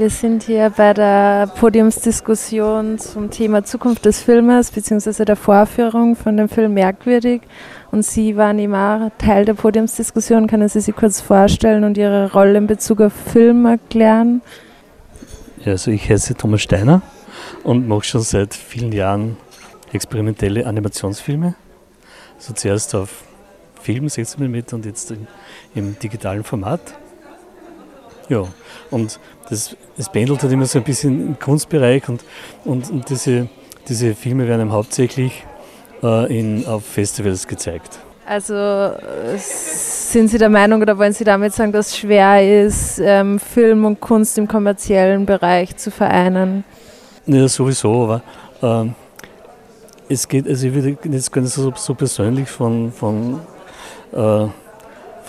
Wir sind hier bei der Podiumsdiskussion zum Thema Zukunft des Filmes bzw. der Vorführung von dem Film Merkwürdig. Und Sie waren immer Teil der Podiumsdiskussion. Können Sie sich kurz vorstellen und Ihre Rolle in Bezug auf Film erklären? Ja, also ich heiße Thomas Steiner und mache schon seit vielen Jahren experimentelle Animationsfilme. Also zuerst auf Film, 16 mm und jetzt im, im digitalen Format. Ja, und das, das pendelt halt immer so ein bisschen im Kunstbereich und, und, und diese, diese Filme werden hauptsächlich äh, in, auf Festivals gezeigt. Also sind Sie der Meinung oder wollen Sie damit sagen, dass es schwer ist, ähm, Film und Kunst im kommerziellen Bereich zu vereinen? Ja, sowieso, aber ähm, es geht, also ich würde jetzt gar nicht so, so persönlich von, von, äh,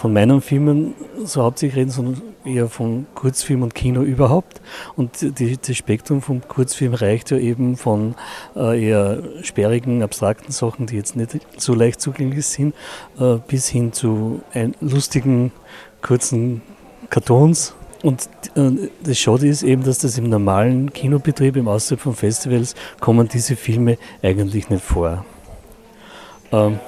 von meinen Filmen so hauptsächlich reden, sondern eher von Kurzfilm und Kino überhaupt. Und die, das Spektrum vom Kurzfilm reicht ja eben von äh, eher sperrigen, abstrakten Sachen, die jetzt nicht so leicht zugänglich sind, äh, bis hin zu lustigen, kurzen Cartoons. Und äh, das Schade ist eben, dass das im normalen Kinobetrieb, im Außerhalb von Festivals, kommen diese Filme eigentlich nicht vor. Ähm,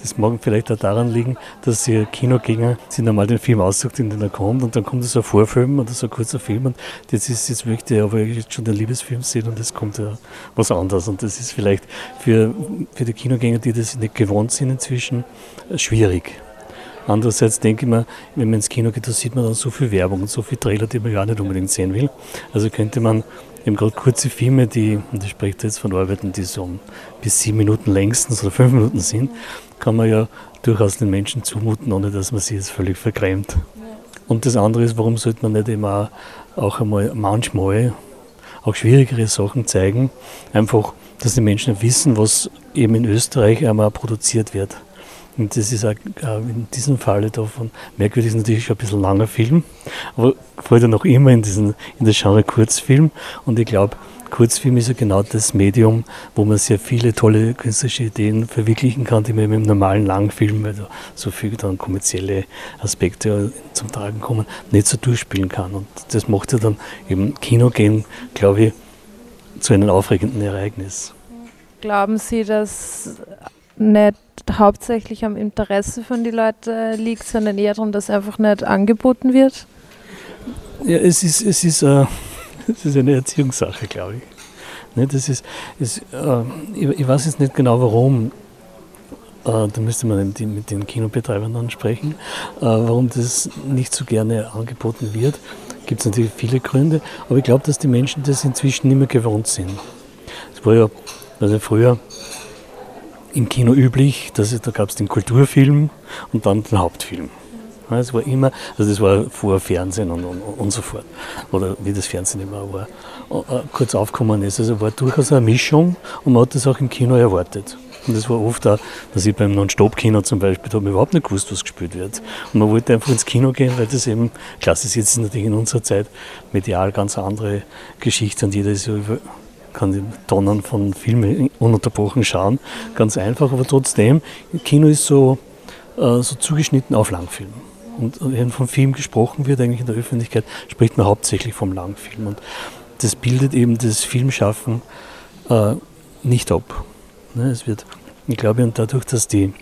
das mag vielleicht auch daran liegen, dass die Kinogänger sich normal den Film aussucht, in den er kommt, und dann kommt so ein Vorfilm oder so ein kurzer Film und jetzt ist jetzt möchte er aber jetzt schon den Liebesfilm sehen und es kommt ja was anderes. Und das ist vielleicht für, für die Kinogänger, die das nicht gewohnt sind inzwischen, schwierig. Andererseits denke ich mir, wenn man ins Kino geht, da sieht man dann so viel Werbung und so viele Trailer, die man ja auch nicht unbedingt sehen will. Also könnte man eben gerade kurze Filme, die, und ich spreche jetzt von Arbeiten, die so bis sieben Minuten längstens oder fünf Minuten sind, kann man ja durchaus den Menschen zumuten, ohne dass man sie jetzt völlig vergrämt. Und das andere ist, warum sollte man nicht immer auch einmal manchmal auch schwierigere Sachen zeigen, einfach, dass die Menschen wissen, was eben in Österreich einmal produziert wird. Und das ist auch in diesem Falle davon merkwürdig, ist natürlich schon ein bisschen langer Film, aber fällt ja noch immer in, diesen, in das Genre Kurzfilm. Und ich glaube, Kurzfilm ist ja genau das Medium, wo man sehr viele tolle künstlerische Ideen verwirklichen kann, die man mit dem normalen Langfilm, weil da so viele dann kommerzielle Aspekte zum Tragen kommen, nicht so durchspielen kann. Und das macht ja dann eben Kino gehen, glaube ich, zu einem aufregenden Ereignis. Glauben Sie, dass nicht hauptsächlich am Interesse von den Leuten liegt, sondern eher darum, dass einfach nicht angeboten wird? Ja, es ist, es ist, äh, es ist eine Erziehungssache, glaube ich. Ne, das ist, ist äh, ich, ich, weiß jetzt nicht genau warum, äh, da müsste man mit den, Kinobetreibern dann sprechen, äh, warum das nicht so gerne angeboten wird. Gibt es natürlich viele Gründe, aber ich glaube, dass die Menschen das inzwischen nicht mehr gewohnt sind. Es war ja also früher im Kino üblich, dass, da gab es den Kulturfilm und dann den Hauptfilm. Es war immer, also das war vor Fernsehen und, und, und so fort. Oder wie das Fernsehen immer war, äh, kurz aufgekommen ist. Also war durchaus eine Mischung und man hat das auch im Kino erwartet. Und das war oft auch, dass ich beim Non-Stop-Kino zum Beispiel, da habe ich überhaupt nicht gewusst, was gespielt wird. Und man wollte einfach ins Kino gehen, weil das eben, ist jetzt natürlich in unserer Zeit medial ganz andere Geschichte und jeder ist ja über, kann Tonnen von Filmen ununterbrochen schauen. Ganz einfach, aber trotzdem, Kino ist so, äh, so zugeschnitten auf Langfilm. Und wenn von Film gesprochen wird, eigentlich in der Öffentlichkeit, spricht man hauptsächlich vom Langfilm. Und das bildet eben das Filmschaffen äh, nicht ab. Ne, es wird, ich glaube, und dadurch, dass die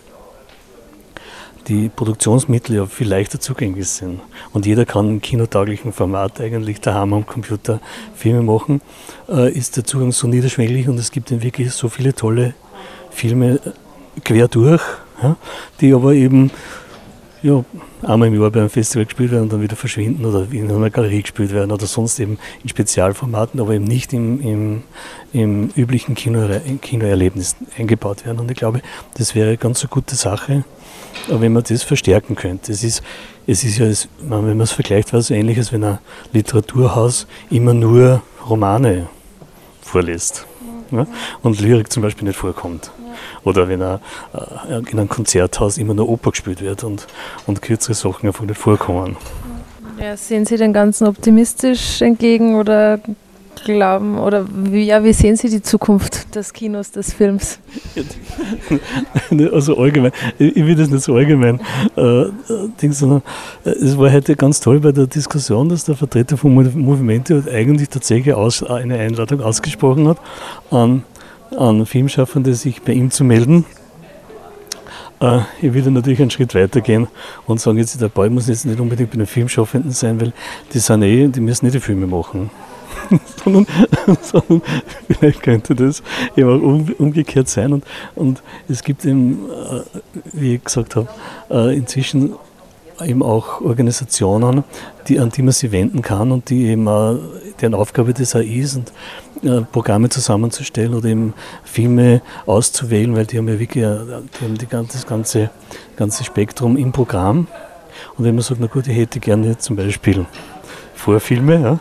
die Produktionsmittel ja viel leichter zugänglich sind. Und jeder kann im kinotauglichen Format eigentlich daheim am Computer Filme machen, äh, ist der Zugang so niederschwellig und es gibt dann wirklich so viele tolle Filme äh, quer durch, ja, die aber eben ja, einmal im Jahr bei einem Festival gespielt werden und dann wieder verschwinden oder in einer Galerie gespielt werden oder sonst eben in Spezialformaten, aber eben nicht im, im, im üblichen Kino, Kinoerlebnis eingebaut werden. Und ich glaube, das wäre eine ganz eine gute Sache, wenn man das verstärken könnte. Es ist, es ist ja, wenn man es vergleicht, war es so ähnlich, als wenn ein Literaturhaus immer nur Romane vorliest ja, und Lyrik zum Beispiel nicht vorkommt. Oder wenn er, äh, in einem Konzerthaus immer nur Oper gespielt wird und, und kürzere Sachen einfach nicht vorkommen. Ja, sehen Sie dem Ganzen optimistisch entgegen oder glauben oder wie, ja, wie sehen Sie die Zukunft des Kinos, des Films? Also allgemein, ich will das nicht so allgemein äh, denken, sondern äh, es war heute ganz toll bei der Diskussion, dass der Vertreter vom Movimento eigentlich tatsächlich aus, eine Einladung ausgesprochen hat an, an Filmschaffende, sich bei ihm zu melden. Äh, ich will natürlich einen Schritt weiter gehen und sagen, jetzt der Ball muss jetzt nicht unbedingt bei den Filmschaffenden sein, weil die sind eh, die müssen nicht die Filme machen. sondern, sondern, vielleicht könnte das eben auch um, umgekehrt sein. Und, und es gibt eben, äh, wie ich gesagt habe, äh, inzwischen eben auch Organisationen, die, an die man sich wenden kann und die eben äh, deren Aufgabe das auch ist, und, äh, Programme zusammenzustellen oder eben Filme auszuwählen, weil die haben ja wirklich äh, die haben die, das ganze, ganze Spektrum im Programm. Und wenn man sagt, na gut, ich hätte gerne zum Beispiel Vorfilme, ja,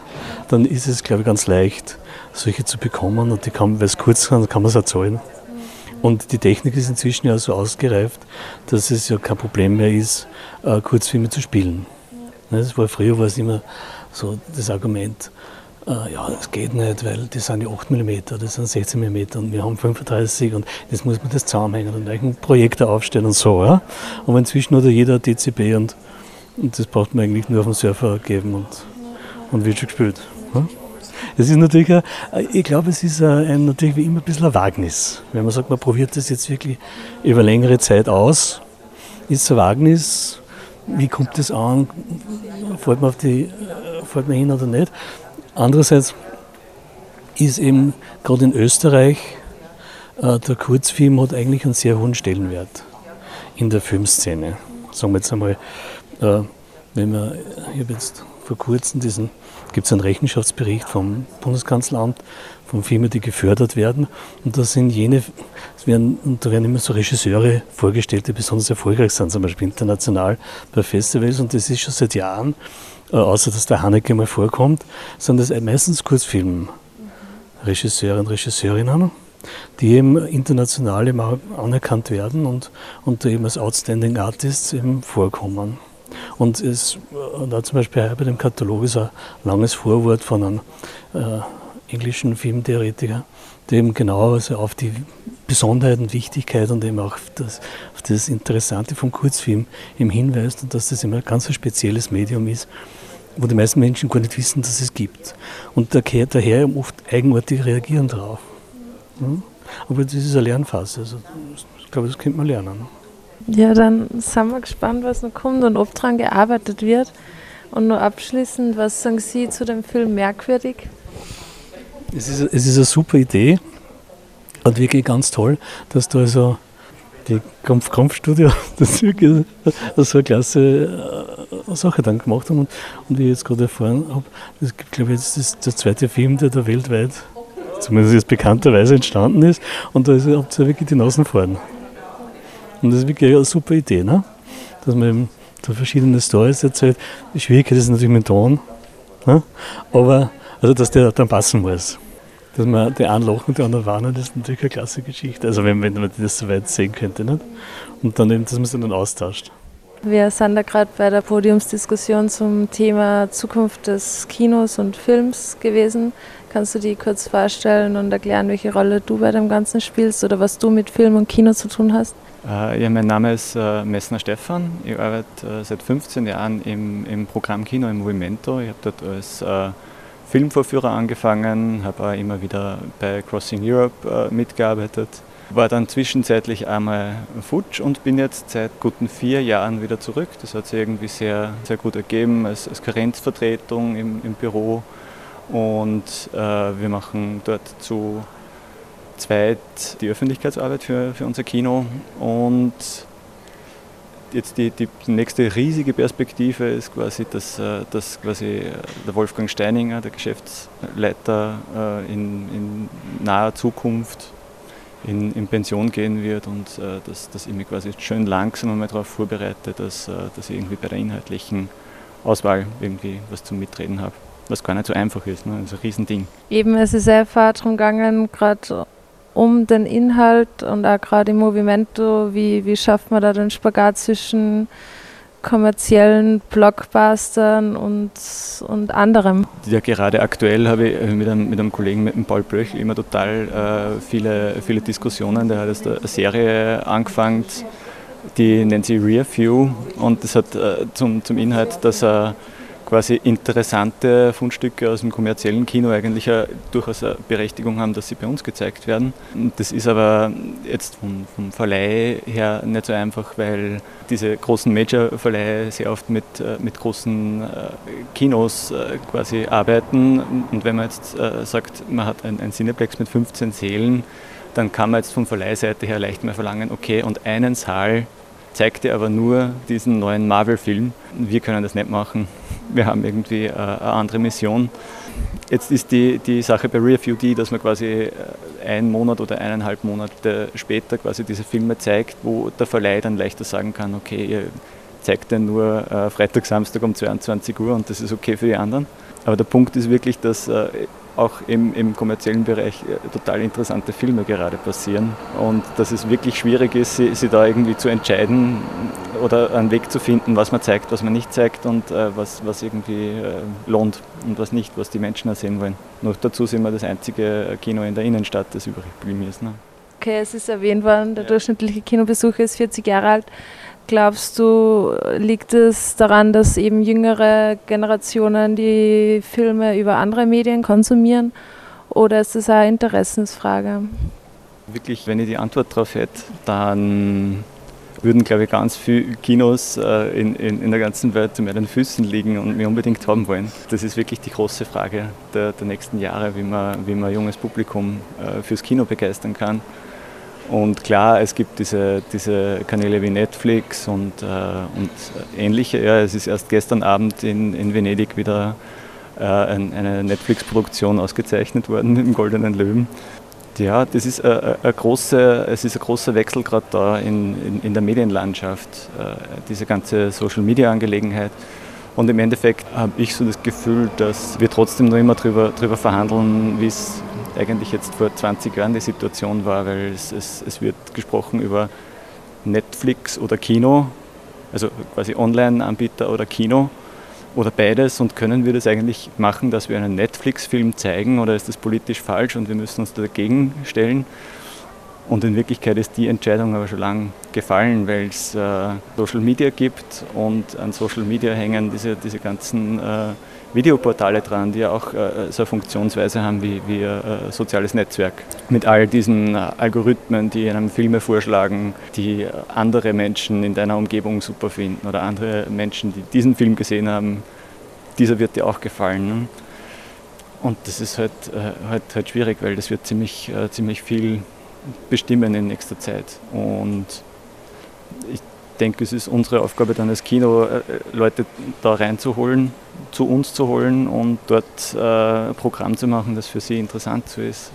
dann ist es, glaube ich, ganz leicht, solche zu bekommen und die kann, weil es kurz kann, kann man es zahlen. Und die Technik ist inzwischen ja so ausgereift, dass es ja kein Problem mehr ist, äh, Kurzfilme zu spielen. Ne, das war früher war es immer so das Argument, äh, ja, das geht nicht, weil das sind ja 8 mm, das sind 16 mm und wir haben 35 und jetzt muss man das zusammenhängen und einen Projektor aufstellen und so. Ja? Aber inzwischen hat jeder DCB und, und das braucht man eigentlich nur auf den Surfer geben und, und wird schon gespielt. Ja? Es ist natürlich, ein, ich glaube, es ist ein, natürlich wie immer ein bisschen ein Wagnis. Wenn man sagt, man probiert das jetzt wirklich über längere Zeit aus, ist es ein Wagnis, wie kommt das an, fällt man, auf die, fällt man hin oder nicht. Andererseits ist eben gerade in Österreich äh, der Kurzfilm hat eigentlich einen sehr hohen Stellenwert in der Filmszene. Sagen wir jetzt einmal, äh, wenn wir, ich habe jetzt vor kurzem diesen, gibt es einen Rechenschaftsbericht vom Bundeskanzleramt von Filmen, die gefördert werden. Und da sind jene, werden, und da werden immer so Regisseure vorgestellt, die besonders erfolgreich sind, zum Beispiel international bei Festivals. Und das ist schon seit Jahren äh, außer dass der Haneke mal vorkommt, sind das meistens Kurzfilmregisseure und Regisseurinnen, die eben international eben anerkannt werden und, und eben als Outstanding Artists eben vorkommen. Und es, da zum Beispiel bei dem Katalog ist ein langes Vorwort von einem äh, englischen Filmtheoretiker, der eben genau also auf die Besonderheit und Wichtigkeit und eben auch auf das, auf das Interessante vom Kurzfilm eben hinweist und dass das immer ein ganz spezielles Medium ist, wo die meisten Menschen gar nicht wissen, dass es gibt. Und daher, daher oft eigenartig reagieren darauf. Aber das ist eine Lernphase. Also ich glaube, das könnte man lernen. Ja, dann sind wir gespannt, was noch kommt und ob daran gearbeitet wird. Und noch abschließend, was sagen Sie zu dem Film Merkwürdig? Es ist, es ist eine super Idee und wirklich ganz toll, dass da also die Kampf-Kampf-Studio das wirklich so eine klasse äh, Sache dann gemacht haben. Und, und wie ich jetzt gerade erfahren habe, das gibt, glaube ich, jetzt ist der zweite Film, der da weltweit, zumindest jetzt bekannterweise entstanden ist. Und da ist, habt ihr wirklich die Nasen fahren. Und das ist wirklich eine super Idee, ne? dass man da verschiedene Stories erzählt. Die Schwierigkeit ist natürlich mit Ton, ne? aber also dass der dann passen muss dass man die einen lachen und die anderen warnen, das ist natürlich eine klasse Geschichte. Also wenn, wenn man das so weit sehen könnte. Nicht? Und dann eben, dass man sich dann austauscht. Wir sind da gerade bei der Podiumsdiskussion zum Thema Zukunft des Kinos und Films gewesen. Kannst du die kurz vorstellen und erklären, welche Rolle du bei dem Ganzen spielst oder was du mit Film und Kino zu tun hast? Äh, ja, mein Name ist äh, Messner Stefan. Ich arbeite äh, seit 15 Jahren im, im Programm Kino im Movimento. Ich habe dort als Filmvorführer angefangen, habe auch immer wieder bei Crossing Europe mitgearbeitet. War dann zwischenzeitlich einmal futsch und bin jetzt seit guten vier Jahren wieder zurück. Das hat sich irgendwie sehr, sehr gut ergeben als, als Karenzvertretung im, im Büro. Und äh, wir machen dort zu zweit die Öffentlichkeitsarbeit für, für unser Kino und jetzt die, die nächste riesige Perspektive ist quasi, dass, äh, dass quasi der Wolfgang Steininger, der Geschäftsleiter, äh, in, in naher Zukunft in, in, Pension gehen wird und äh, dass, dass ich mich quasi schön langsam einmal darauf vorbereite, dass, dass ich irgendwie bei der inhaltlichen Auswahl irgendwie was zum Mitreden habe. Was gar nicht so einfach ist, ne? das ist ein Riesending. Eben, es ist einfach darum gegangen, gerade um den Inhalt und auch gerade im Movimento, wie, wie schafft man da den Spagat zwischen kommerziellen Blockbustern und, und anderem? Ja, gerade aktuell habe ich mit einem, mit einem Kollegen, mit dem Paul Blöch, immer total äh, viele, viele Diskussionen. Der hat jetzt eine Serie angefangen, die nennt sich Rear View und das hat äh, zum, zum Inhalt, dass er quasi interessante Fundstücke aus dem kommerziellen Kino eigentlich durchaus eine Berechtigung haben, dass sie bei uns gezeigt werden. Das ist aber jetzt vom, vom Verleih her nicht so einfach, weil diese großen Major-Verleihe sehr oft mit, äh, mit großen äh, Kinos äh, quasi arbeiten. Und wenn man jetzt sagt, man hat ein, ein Cineplex mit 15 Sälen, dann kann man jetzt von Verleihseite her leicht mehr verlangen, okay, und einen Saal zeigt dir aber nur diesen neuen Marvel-Film. Wir können das nicht machen wir haben irgendwie äh, eine andere Mission. Jetzt ist die, die Sache bei Review die, dass man quasi äh, einen Monat oder eineinhalb Monate später quasi diese Filme zeigt, wo der Verleih dann leichter sagen kann, okay, ihr zeigt den nur äh, Freitag, Samstag um 22 Uhr und das ist okay für die anderen. Aber der Punkt ist wirklich, dass auch im, im kommerziellen Bereich äh, total interessante Filme gerade passieren und dass es wirklich schwierig ist, sie, sie da irgendwie zu entscheiden oder einen Weg zu finden, was man zeigt, was man nicht zeigt und äh, was, was irgendwie äh, lohnt und was nicht, was die Menschen auch sehen wollen. Noch dazu sind wir das einzige Kino in der Innenstadt, das übrig geblieben ist. Ne? Okay, es ist erwähnt worden, der durchschnittliche Kinobesucher ist 40 Jahre alt. Glaubst du, liegt es daran, dass eben jüngere Generationen die Filme über andere Medien konsumieren oder ist es eine Interessensfrage? Wirklich, wenn ich die Antwort darauf hätte, dann würden, glaube ich, ganz viele Kinos äh, in, in, in, der ganzen Welt zu meinen Füßen liegen und mir unbedingt haben wollen. Das ist wirklich die große Frage der, der nächsten Jahre, wie man, wie man junges Publikum äh, fürs Kino begeistern kann. Und klar, es gibt diese, diese Kanäle wie Netflix und, äh, und ähnliche. Ja, es ist erst gestern Abend in, in Venedig wieder äh, ein, eine Netflix-Produktion ausgezeichnet worden im Goldenen Löwen. Ja, das ist ein, ein große, es ist ein großer Wechsel gerade da in, in, in, der Medienlandschaft, äh, diese ganze Social-Media-Angelegenheit. Und im Endeffekt habe ich so das Gefühl, dass wir trotzdem noch immer darüber verhandeln, wie es eigentlich jetzt vor 20 Jahren die Situation war, weil es, es, es wird gesprochen über Netflix oder Kino, also quasi Online-Anbieter oder Kino oder beides und können wir das eigentlich machen, dass wir einen Netflix-Film zeigen oder ist das politisch falsch und wir müssen uns dagegen stellen? Und in Wirklichkeit ist die Entscheidung aber schon lange gefallen, weil es äh, Social Media gibt und an Social Media hängen diese, diese ganzen äh, Videoportale dran, die ja auch äh, so eine Funktionsweise haben wie, ein äh, soziales Netzwerk. Mit all diesen äh, Algorithmen, die einem Filme vorschlagen, die andere Menschen in deiner Umgebung super finden oder andere Menschen, die diesen Film gesehen haben, dieser wird dir auch gefallen. Ne? Und das ist halt, äh, halt, halt schwierig, weil das wird ziemlich, äh, ziemlich viel bestimmen in nächster Zeit. Und ich denke, es ist unsere Aufgabe dann als Kino, äh, Leute da reinzuholen, zu uns zu holen und dort äh, ein Programm zu machen, das für sie interessant so ist.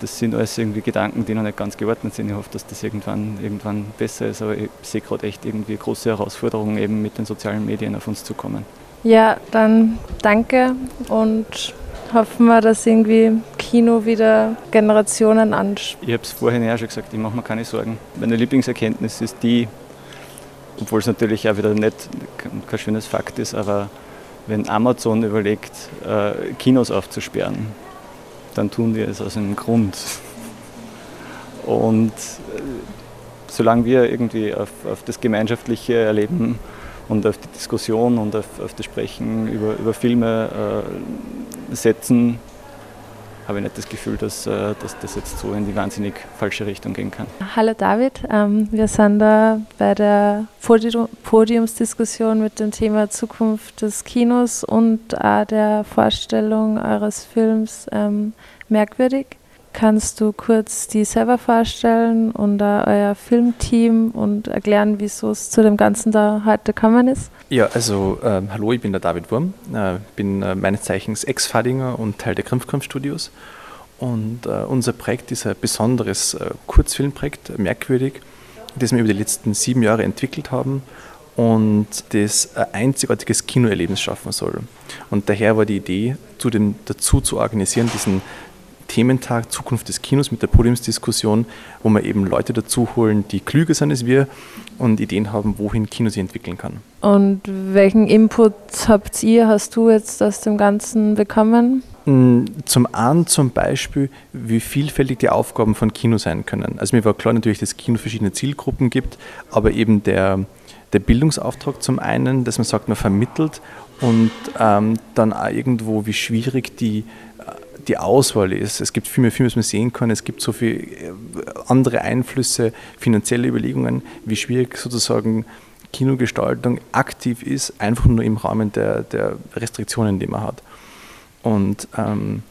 Das sind alles irgendwie Gedanken, die noch nicht ganz geordnet sind. Ich hoffe, dass das irgendwann, irgendwann besser ist, aber ich sehe gerade echt irgendwie große Herausforderungen, eben mit den sozialen Medien auf uns zu kommen. Ja, dann danke und hoffen wir, dass irgendwie Kino wieder Generationen anspricht. Ich habe es vorhin ja schon gesagt, ich mache mir keine Sorgen. Meine Lieblingserkenntnis ist die, obwohl es natürlich auch wieder nicht kein schönes Fakt ist, aber wenn Amazon überlegt, äh, Kinos aufzusperren, dann tun wir es aus einem Grund. Und äh, solange wir irgendwie auf, auf, das gemeinschaftliche Erleben und auf die Diskussion und auf, auf das Sprechen über, über Filme äh, setzen, habe ich nicht das Gefühl, dass, äh, dass das jetzt so in die wahnsinnig falsche Richtung gehen kann. Hallo David, ähm, wir sind da bei der Podiumsdiskussion mit dem Thema Zukunft des Kinos und der Vorstellung eures Films ähm, merkwürdig. Kannst du kurz die selber vorstellen und uh, euer Filmteam und erklären, wieso es zu dem Ganzen da heute gekommen ist? Ja, also äh, hallo, ich bin der David Wurm, äh, bin äh, meines Zeichens Ex-Fadinger und Teil der Krimpfkampf Studios. Und äh, unser Projekt ist ein besonderes äh, Kurzfilmprojekt, merkwürdig, das wir über die letzten sieben Jahre entwickelt haben und das ein einzigartiges Kinoerlebnis schaffen soll. Und daher war die Idee, zu den, dazu zu organisieren, diesen Thementag Zukunft des Kinos mit der Podiumsdiskussion, wo wir eben Leute dazu holen, die klüger sind als wir und Ideen haben, wohin Kino sich entwickeln kann. Und welchen Input habt ihr, hast du jetzt aus dem Ganzen bekommen? Mm, zum einen zum Beispiel, wie vielfältig die Aufgaben von Kino sein können. Also mir war klar natürlich, dass Kino verschiedene Zielgruppen gibt, aber eben der, der Bildungsauftrag zum einen, dass man sagt, man vermittelt und ähm, dann auch irgendwo, wie schwierig die die Auswahl ist. Es gibt viel mehr Filme, was man sehen kann. Es gibt so viele äh, andere Einflüsse, finanzielle Überlegungen, wie schwierig sozusagen Kinogestaltung aktiv ist, einfach nur im Rahmen der, der Restriktionen, die man hat. Und ähm,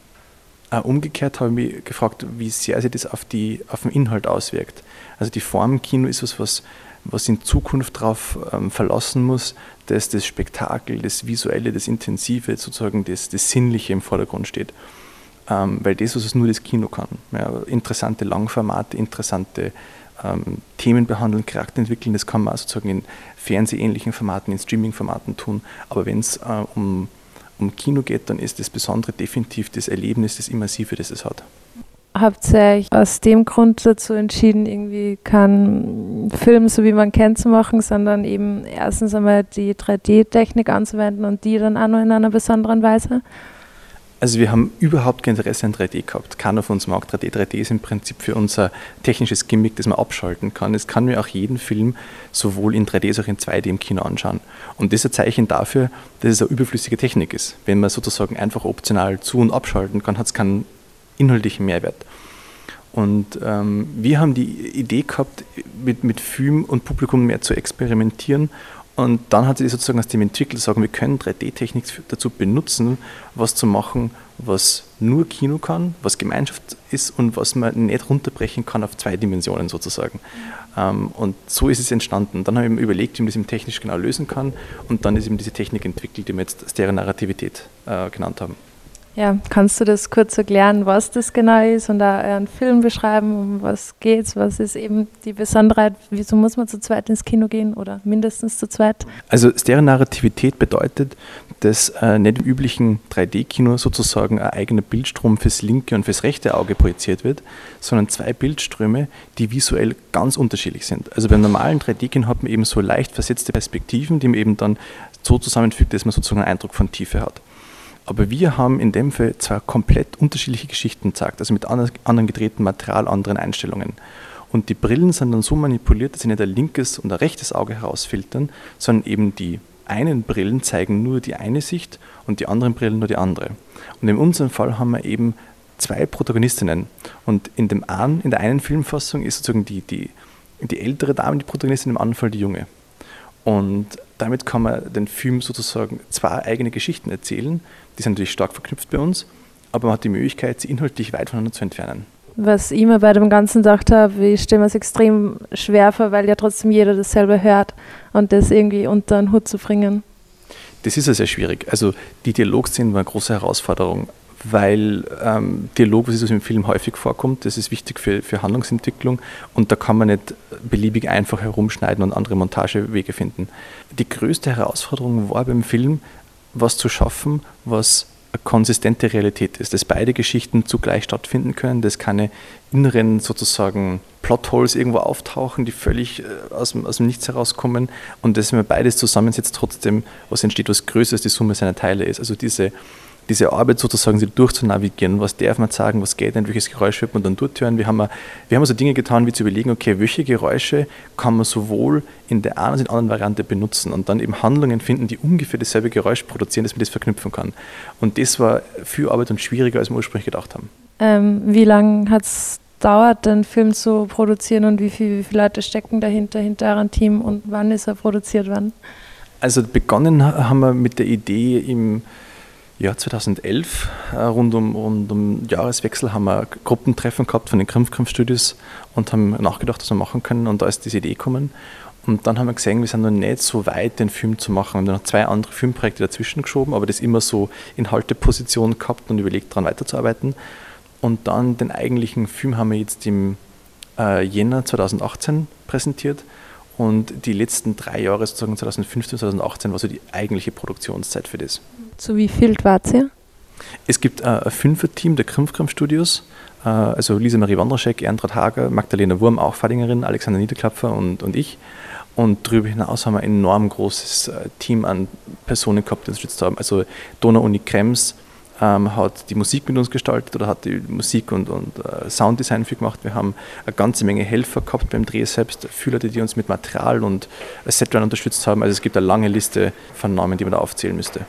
umgekehrt habe ich mich gefragt, wie sehr sich das auf, die, auf den Inhalt auswirkt. Also die Form Kino ist was, was, was in Zukunft darauf ähm, verlassen muss, dass das Spektakel, das Visuelle, das Intensive, sozusagen das, das Sinnliche im Vordergrund steht weil das, was es nur das Kino kann. Ja, interessante Langformate, interessante ähm, Themen behandeln, Charakter entwickeln. Das kann man sozusagen in fernsehähnlichen Formaten, in Streaming-Formaten tun. Aber wenn es äh, um, um Kino geht, dann ist das Besondere definitiv das Erlebnis, das Immersive, das es hat. Habt ihr euch aus dem Grund dazu entschieden, irgendwie keinen Film so wie man kennt zu machen, sondern eben erstens einmal die 3D-Technik anzuwenden und die dann auch noch in einer besonderen Weise? Also wir haben überhaupt kein Interesse an 3D gehabt. Keiner von uns mag 3D. 3D ist im Prinzip für unser technisches Gimmick, das man abschalten kann. Es kann mir auch jeden Film sowohl in 3D als auch in 2D im Kino anschauen. Und das ist ein Zeichen dafür, dass es eine überflüssige Technik ist. Wenn man sozusagen einfach optional zu- und abschalten kann, hat es keinen inhaltlichen Mehrwert. Und ähm, wir haben die Idee gehabt, mit, mit Film und Publikum mehr zu experimentieren und dann hat sich sozusagen aus dem entwickelt, sagen, wir können 3D-Technik dazu benutzen, was zu machen, was nur Kino kann, was Gemeinschaft ist und was man nicht runterbrechen kann auf zwei Dimensionen sozusagen. Ähm, und so ist es entstanden. Dann haben wir überlegt, wie man das eben technisch genau lösen kann und dann ist eben diese Technik entwickelt, die wir jetzt Stereonarrativität äh, genannt haben. Ja, kannst du das kurz erklären, was das genau ist und da einen Film beschreiben, um was geht's, was ist eben die Besonderheit, wieso muss man zu zweit ins Kino gehen oder mindestens zu zweit? Also Stereonarrativität bedeutet, dass äh, nicht im üblichen 3D-Kino sozusagen ein eigener Bildstrom fürs linke und fürs rechte Auge projiziert wird, sondern zwei Bildströme, die visuell ganz unterschiedlich sind. Also beim normalen 3D-Kino hat man eben so leicht versetzte Perspektiven, die man eben dann so zusammenfügt, dass man sozusagen einen Eindruck von Tiefe hat. Aber wir haben in dem Fall zwei komplett unterschiedliche Geschichten gezeigt, also mit anderen gedrehten Material, anderen Einstellungen. Und die Brillen sind dann so manipuliert, dass sie nicht ein linkes und ein rechtes Auge herausfiltern, sondern eben die einen Brillen zeigen nur die eine Sicht und die anderen Brillen nur die andere. Und in unserem Fall haben wir eben zwei Protagonistinnen. Und in, dem einen, in der einen Filmfassung ist sozusagen die, die, die ältere Dame die Protagonistin, im anderen Fall die junge. Und damit kann man den Film sozusagen zwei eigene Geschichten erzählen. Die sind natürlich stark verknüpft bei uns, aber man hat die Möglichkeit, sie inhaltlich weit voneinander zu entfernen. Was ich mir bei dem Ganzen gedacht habe, ich stelle mir es extrem schwer vor, weil ja trotzdem jeder dasselbe hört und das irgendwie unter den Hut zu bringen. Das ist ja sehr schwierig. Also die Dialogszenen waren eine große Herausforderung weil ähm, Dialog, was im Film häufig vorkommt, das ist wichtig für, für Handlungsentwicklung und da kann man nicht beliebig einfach herumschneiden und andere Montagewege finden. Die größte Herausforderung war beim Film, was zu schaffen, was eine konsistente Realität ist, dass beide Geschichten zugleich stattfinden können, dass keine inneren sozusagen Plotholes irgendwo auftauchen, die völlig äh, aus, dem, aus dem Nichts herauskommen und dass man beides zusammensetzt, trotzdem was entsteht, was größer als die Summe seiner Teile ist. Also diese diese Arbeit sozusagen sie durchzunavigieren. Was darf man sagen, was geht denn, welches Geräusch wird man dann durchhören? Wir haben, wir haben also Dinge getan, wie zu überlegen, okay, welche Geräusche kann man sowohl in der einen als in der anderen Variante benutzen und dann eben Handlungen finden, die ungefähr dasselbe Geräusch produzieren, dass man das verknüpfen kann. Und das war viel Arbeit und schwieriger, als wir ursprünglich gedacht haben. Ähm, wie lange hat es dauert, den Film zu produzieren und wie, viel, wie viele Leute stecken dahinter, hinter eurem Team und wann ist er produziert worden? Also begonnen haben wir mit der Idee im Jahr 2011, äh, rund um, rund um Jahreswechsel, haben wir Gruppentreffen gehabt von den Krimpf-Krimpf-Studios und haben nachgedacht, was wir machen können. Und da ist diese Idee gekommen. Und dann haben wir gesehen, wir sind noch nicht so weit, den Film zu machen. Wir haben noch zwei andere Filmprojekte dazwischen geschoben, aber das immer so in Halteposition gehabt und überlegt, daran weiterzuarbeiten. Und dann den eigentlichen Film haben wir jetzt im äh, Jänner 2018 präsentiert. Und die letzten drei Jahre, sozusagen 2015, 2018, war so die eigentliche Produktionszeit für das. Zu wie viel wart ihr? Es gibt äh, ein Fünfer-Team der Krimpfkram-Studios, äh, also Lisa Marie Wandraschek, Erntrad Hager, Magdalena Wurm, auch Fadingerin, Alexander Niederklapfer und, und ich. Und darüber hinaus haben wir ein enorm großes äh, Team an Personen gehabt, die uns unterstützt haben. Also Donau-Uni Krems ähm, hat die Musik mit uns gestaltet oder hat die Musik und, und äh, Sounddesign für gemacht. Wir haben eine ganze Menge Helfer gehabt beim Dreh selbst, viele die uns mit Material und Setrun unterstützt haben. Also es gibt eine lange Liste von Namen, die man da aufzählen müsste.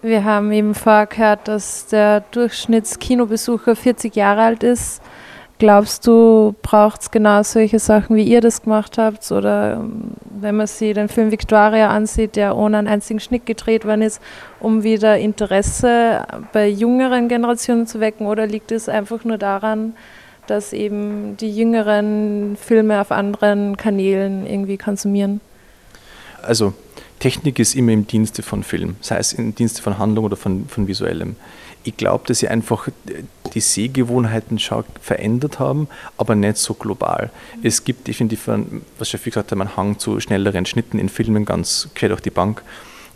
Wir haben eben vorher gehört, dass der Durchschnittskinobesucher 40 Jahre alt ist. Glaubst du, braucht es genau solche Sachen, wie ihr das gemacht habt? Oder ähm, wenn man sich den Film Victoria ansieht, der ohne einen einzigen Schnitt gedreht worden ist, um wieder Interesse bei jüngeren Generationen zu wecken? Oder liegt es einfach nur daran, dass eben die jüngeren Filme auf anderen Kanälen irgendwie konsumieren? Also Technik ist immer im Dienste von Film, sei es im Dienste von Handlung oder von, von visuellem. Ich glaube, dass sie einfach die Sehgewohnheiten schon verändert haben, aber nicht so global. Es gibt definitiv, was viel gesagt haben, einen Hang zu schnelleren Schnitten in Filmen ganz quer durch die Bank.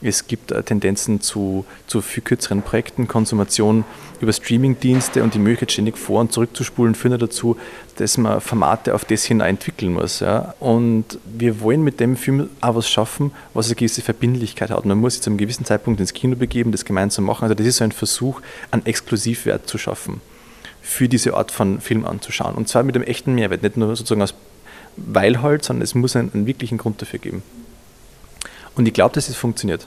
Es gibt äh, Tendenzen zu, zu viel kürzeren Projekten, Konsumation über Streamingdienste und die Möglichkeit, ständig vor- und zurückzuspulen, führen dazu, dass man Formate auf das hin entwickeln muss. Ja. Und wir wollen mit dem Film auch was schaffen, was eine gewisse Verbindlichkeit hat. man muss sich zu einem gewissen Zeitpunkt ins Kino begeben, das gemeinsam machen. Also das ist so ein Versuch, einen Exklusivwert zu schaffen, für diese Art von Film anzuschauen. Und zwar mit einem echten Mehrwert, nicht nur sozusagen aus weil halt, sondern es muss einen, einen wirklichen Grund dafür geben. Und ich glaube, dass es funktioniert.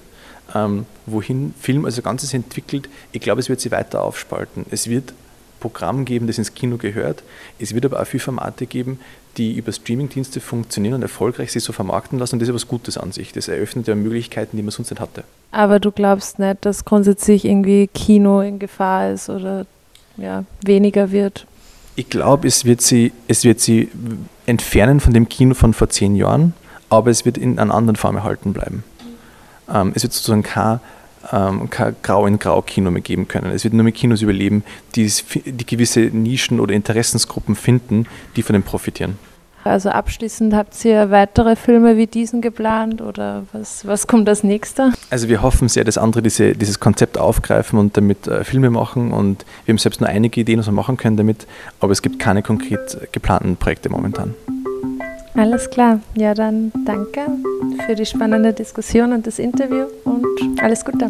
Ähm, wohin Film als Ganzes entwickelt, ich glaube, es wird sich weiter aufspalten. Es wird Programm geben, das ins Kino gehört. Es wird aber auch viele Formate geben, die über Streamingdienste funktionieren und erfolgreich sich so vermarkten lassen. Und das ist etwas Gutes an sich. Das eröffnet ja Möglichkeiten, die man sonst nicht hatte. Aber du glaubst nicht, dass grundsätzlich irgendwie Kino in Gefahr ist oder ja, weniger wird? Ich glaube, es, wird sie, es wird sie entfernen von dem Kino von vor zehn Jahren aber es wird in einer anderen Form erhalten bleiben. Ähm, es wird sozusagen kein, ähm, kein Grau in Grau Kino mehr geben können. Es wird nur mehr Kinos überleben, die, die gewisse Nischen oder Interessensgruppen finden, die von dem profitieren. Also abschließend habt ihr weitere Filme wie diesen geplant oder was, was kommt als nächster? Also wir hoffen sehr, dass andere diese, dieses Konzept aufgreifen und damit äh, Filme machen und wir haben selbst nur einige Ideen, was wir machen können damit, aber es gibt keine konkret geplanten Projekte momentan. Alles klar. Ja, dann danke für die spannende Diskussion und das Interview und alles Gute.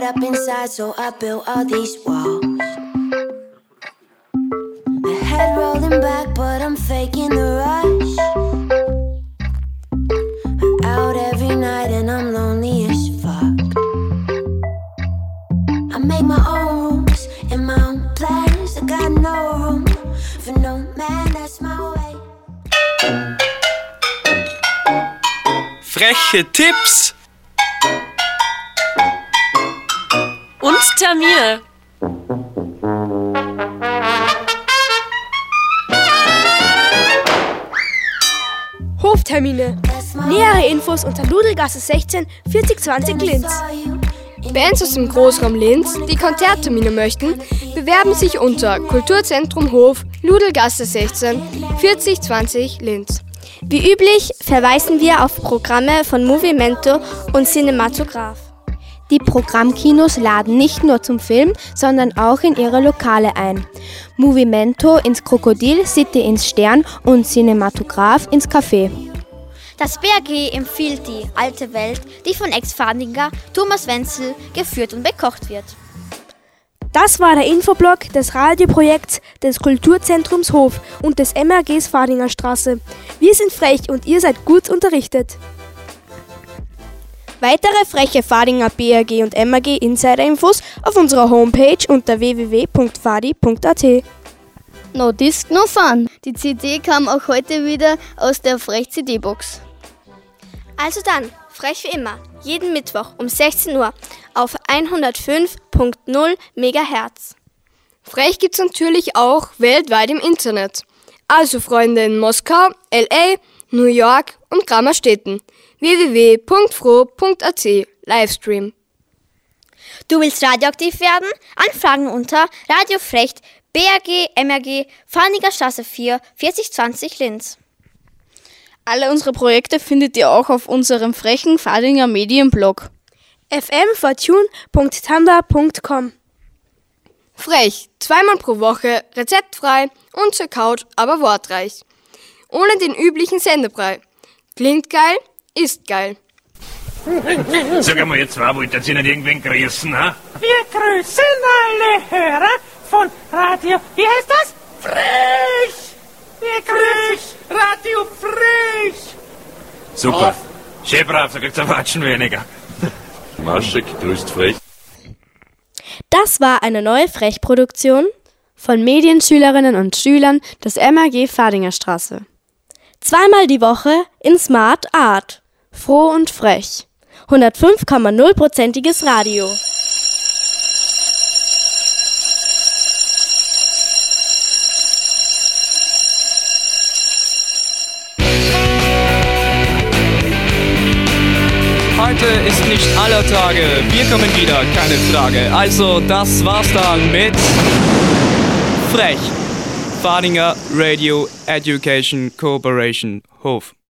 I've up inside, so I built all these walls. My head rolling back, but I'm faking the rush. Freche Tipps und Termine. Hoftermine. Nähere Infos unter Ludelgasse 16 4020 Linz. Bands aus dem Großraum Linz, die Konzerttermine möchten, bewerben sich unter Kulturzentrum Hof, Ludelgasse 16, 4020 Linz. Wie üblich verweisen wir auf Programme von Movimento und Cinematograph. Die Programmkinos laden nicht nur zum Film, sondern auch in ihre Lokale ein. Movimento ins Krokodil, City ins Stern und Cinematograph ins Café. Das BRG empfiehlt die alte Welt, die von Ex-Fadinger Thomas Wenzel geführt und bekocht wird. Das war der Infoblog des Radioprojekts des Kulturzentrums Hof und des MRGs Fadinger Straße. Wir sind frech und ihr seid gut unterrichtet. Weitere freche Fadinger BRG und MRG Insider Infos auf unserer Homepage unter www.fadi.at. No Disc, no Fun. Die CD kam auch heute wieder aus der Frech CD-Box. Also dann, frech wie immer, jeden Mittwoch um 16 Uhr auf 105.0 MHz. Frech gibt's natürlich auch weltweit im Internet. Also Freunde in Moskau, LA, New York und Grammerstädten. www.fro.at Livestream. Du willst radioaktiv werden? Anfragen unter radiofrecht BRG MRG Farniger Straße 4 4020 Linz. Alle unsere Projekte findet ihr auch auf unserem frechen Fadinger Medienblog fmfortune.tumblr.com Frech, zweimal pro Woche, rezeptfrei und zur Couch, aber wortreich. Ohne den üblichen Sendebrei. Klingt geil, ist geil. Sag einmal, ihr zwei wollt ihr nicht irgendwen grüßen, ha? Wir grüßen alle Hörer von Radio, wie heißt das? Frech! Grüßen Radio Frisch! Super. Schön brav, da kriegt's ein Watschen weniger. Maschek grüßt frech. Das war eine neue Frechproduktion von Medienschülerinnen und Schülern des MAG Fadinger Straße. Zweimal die Woche in Smart Art. Froh und frech. 105,0%iges Radio. Ist nicht aller Tage. Wir kommen wieder, keine Frage. Also, das war's dann mit Frech. Fadinger Radio Education Cooperation Hof.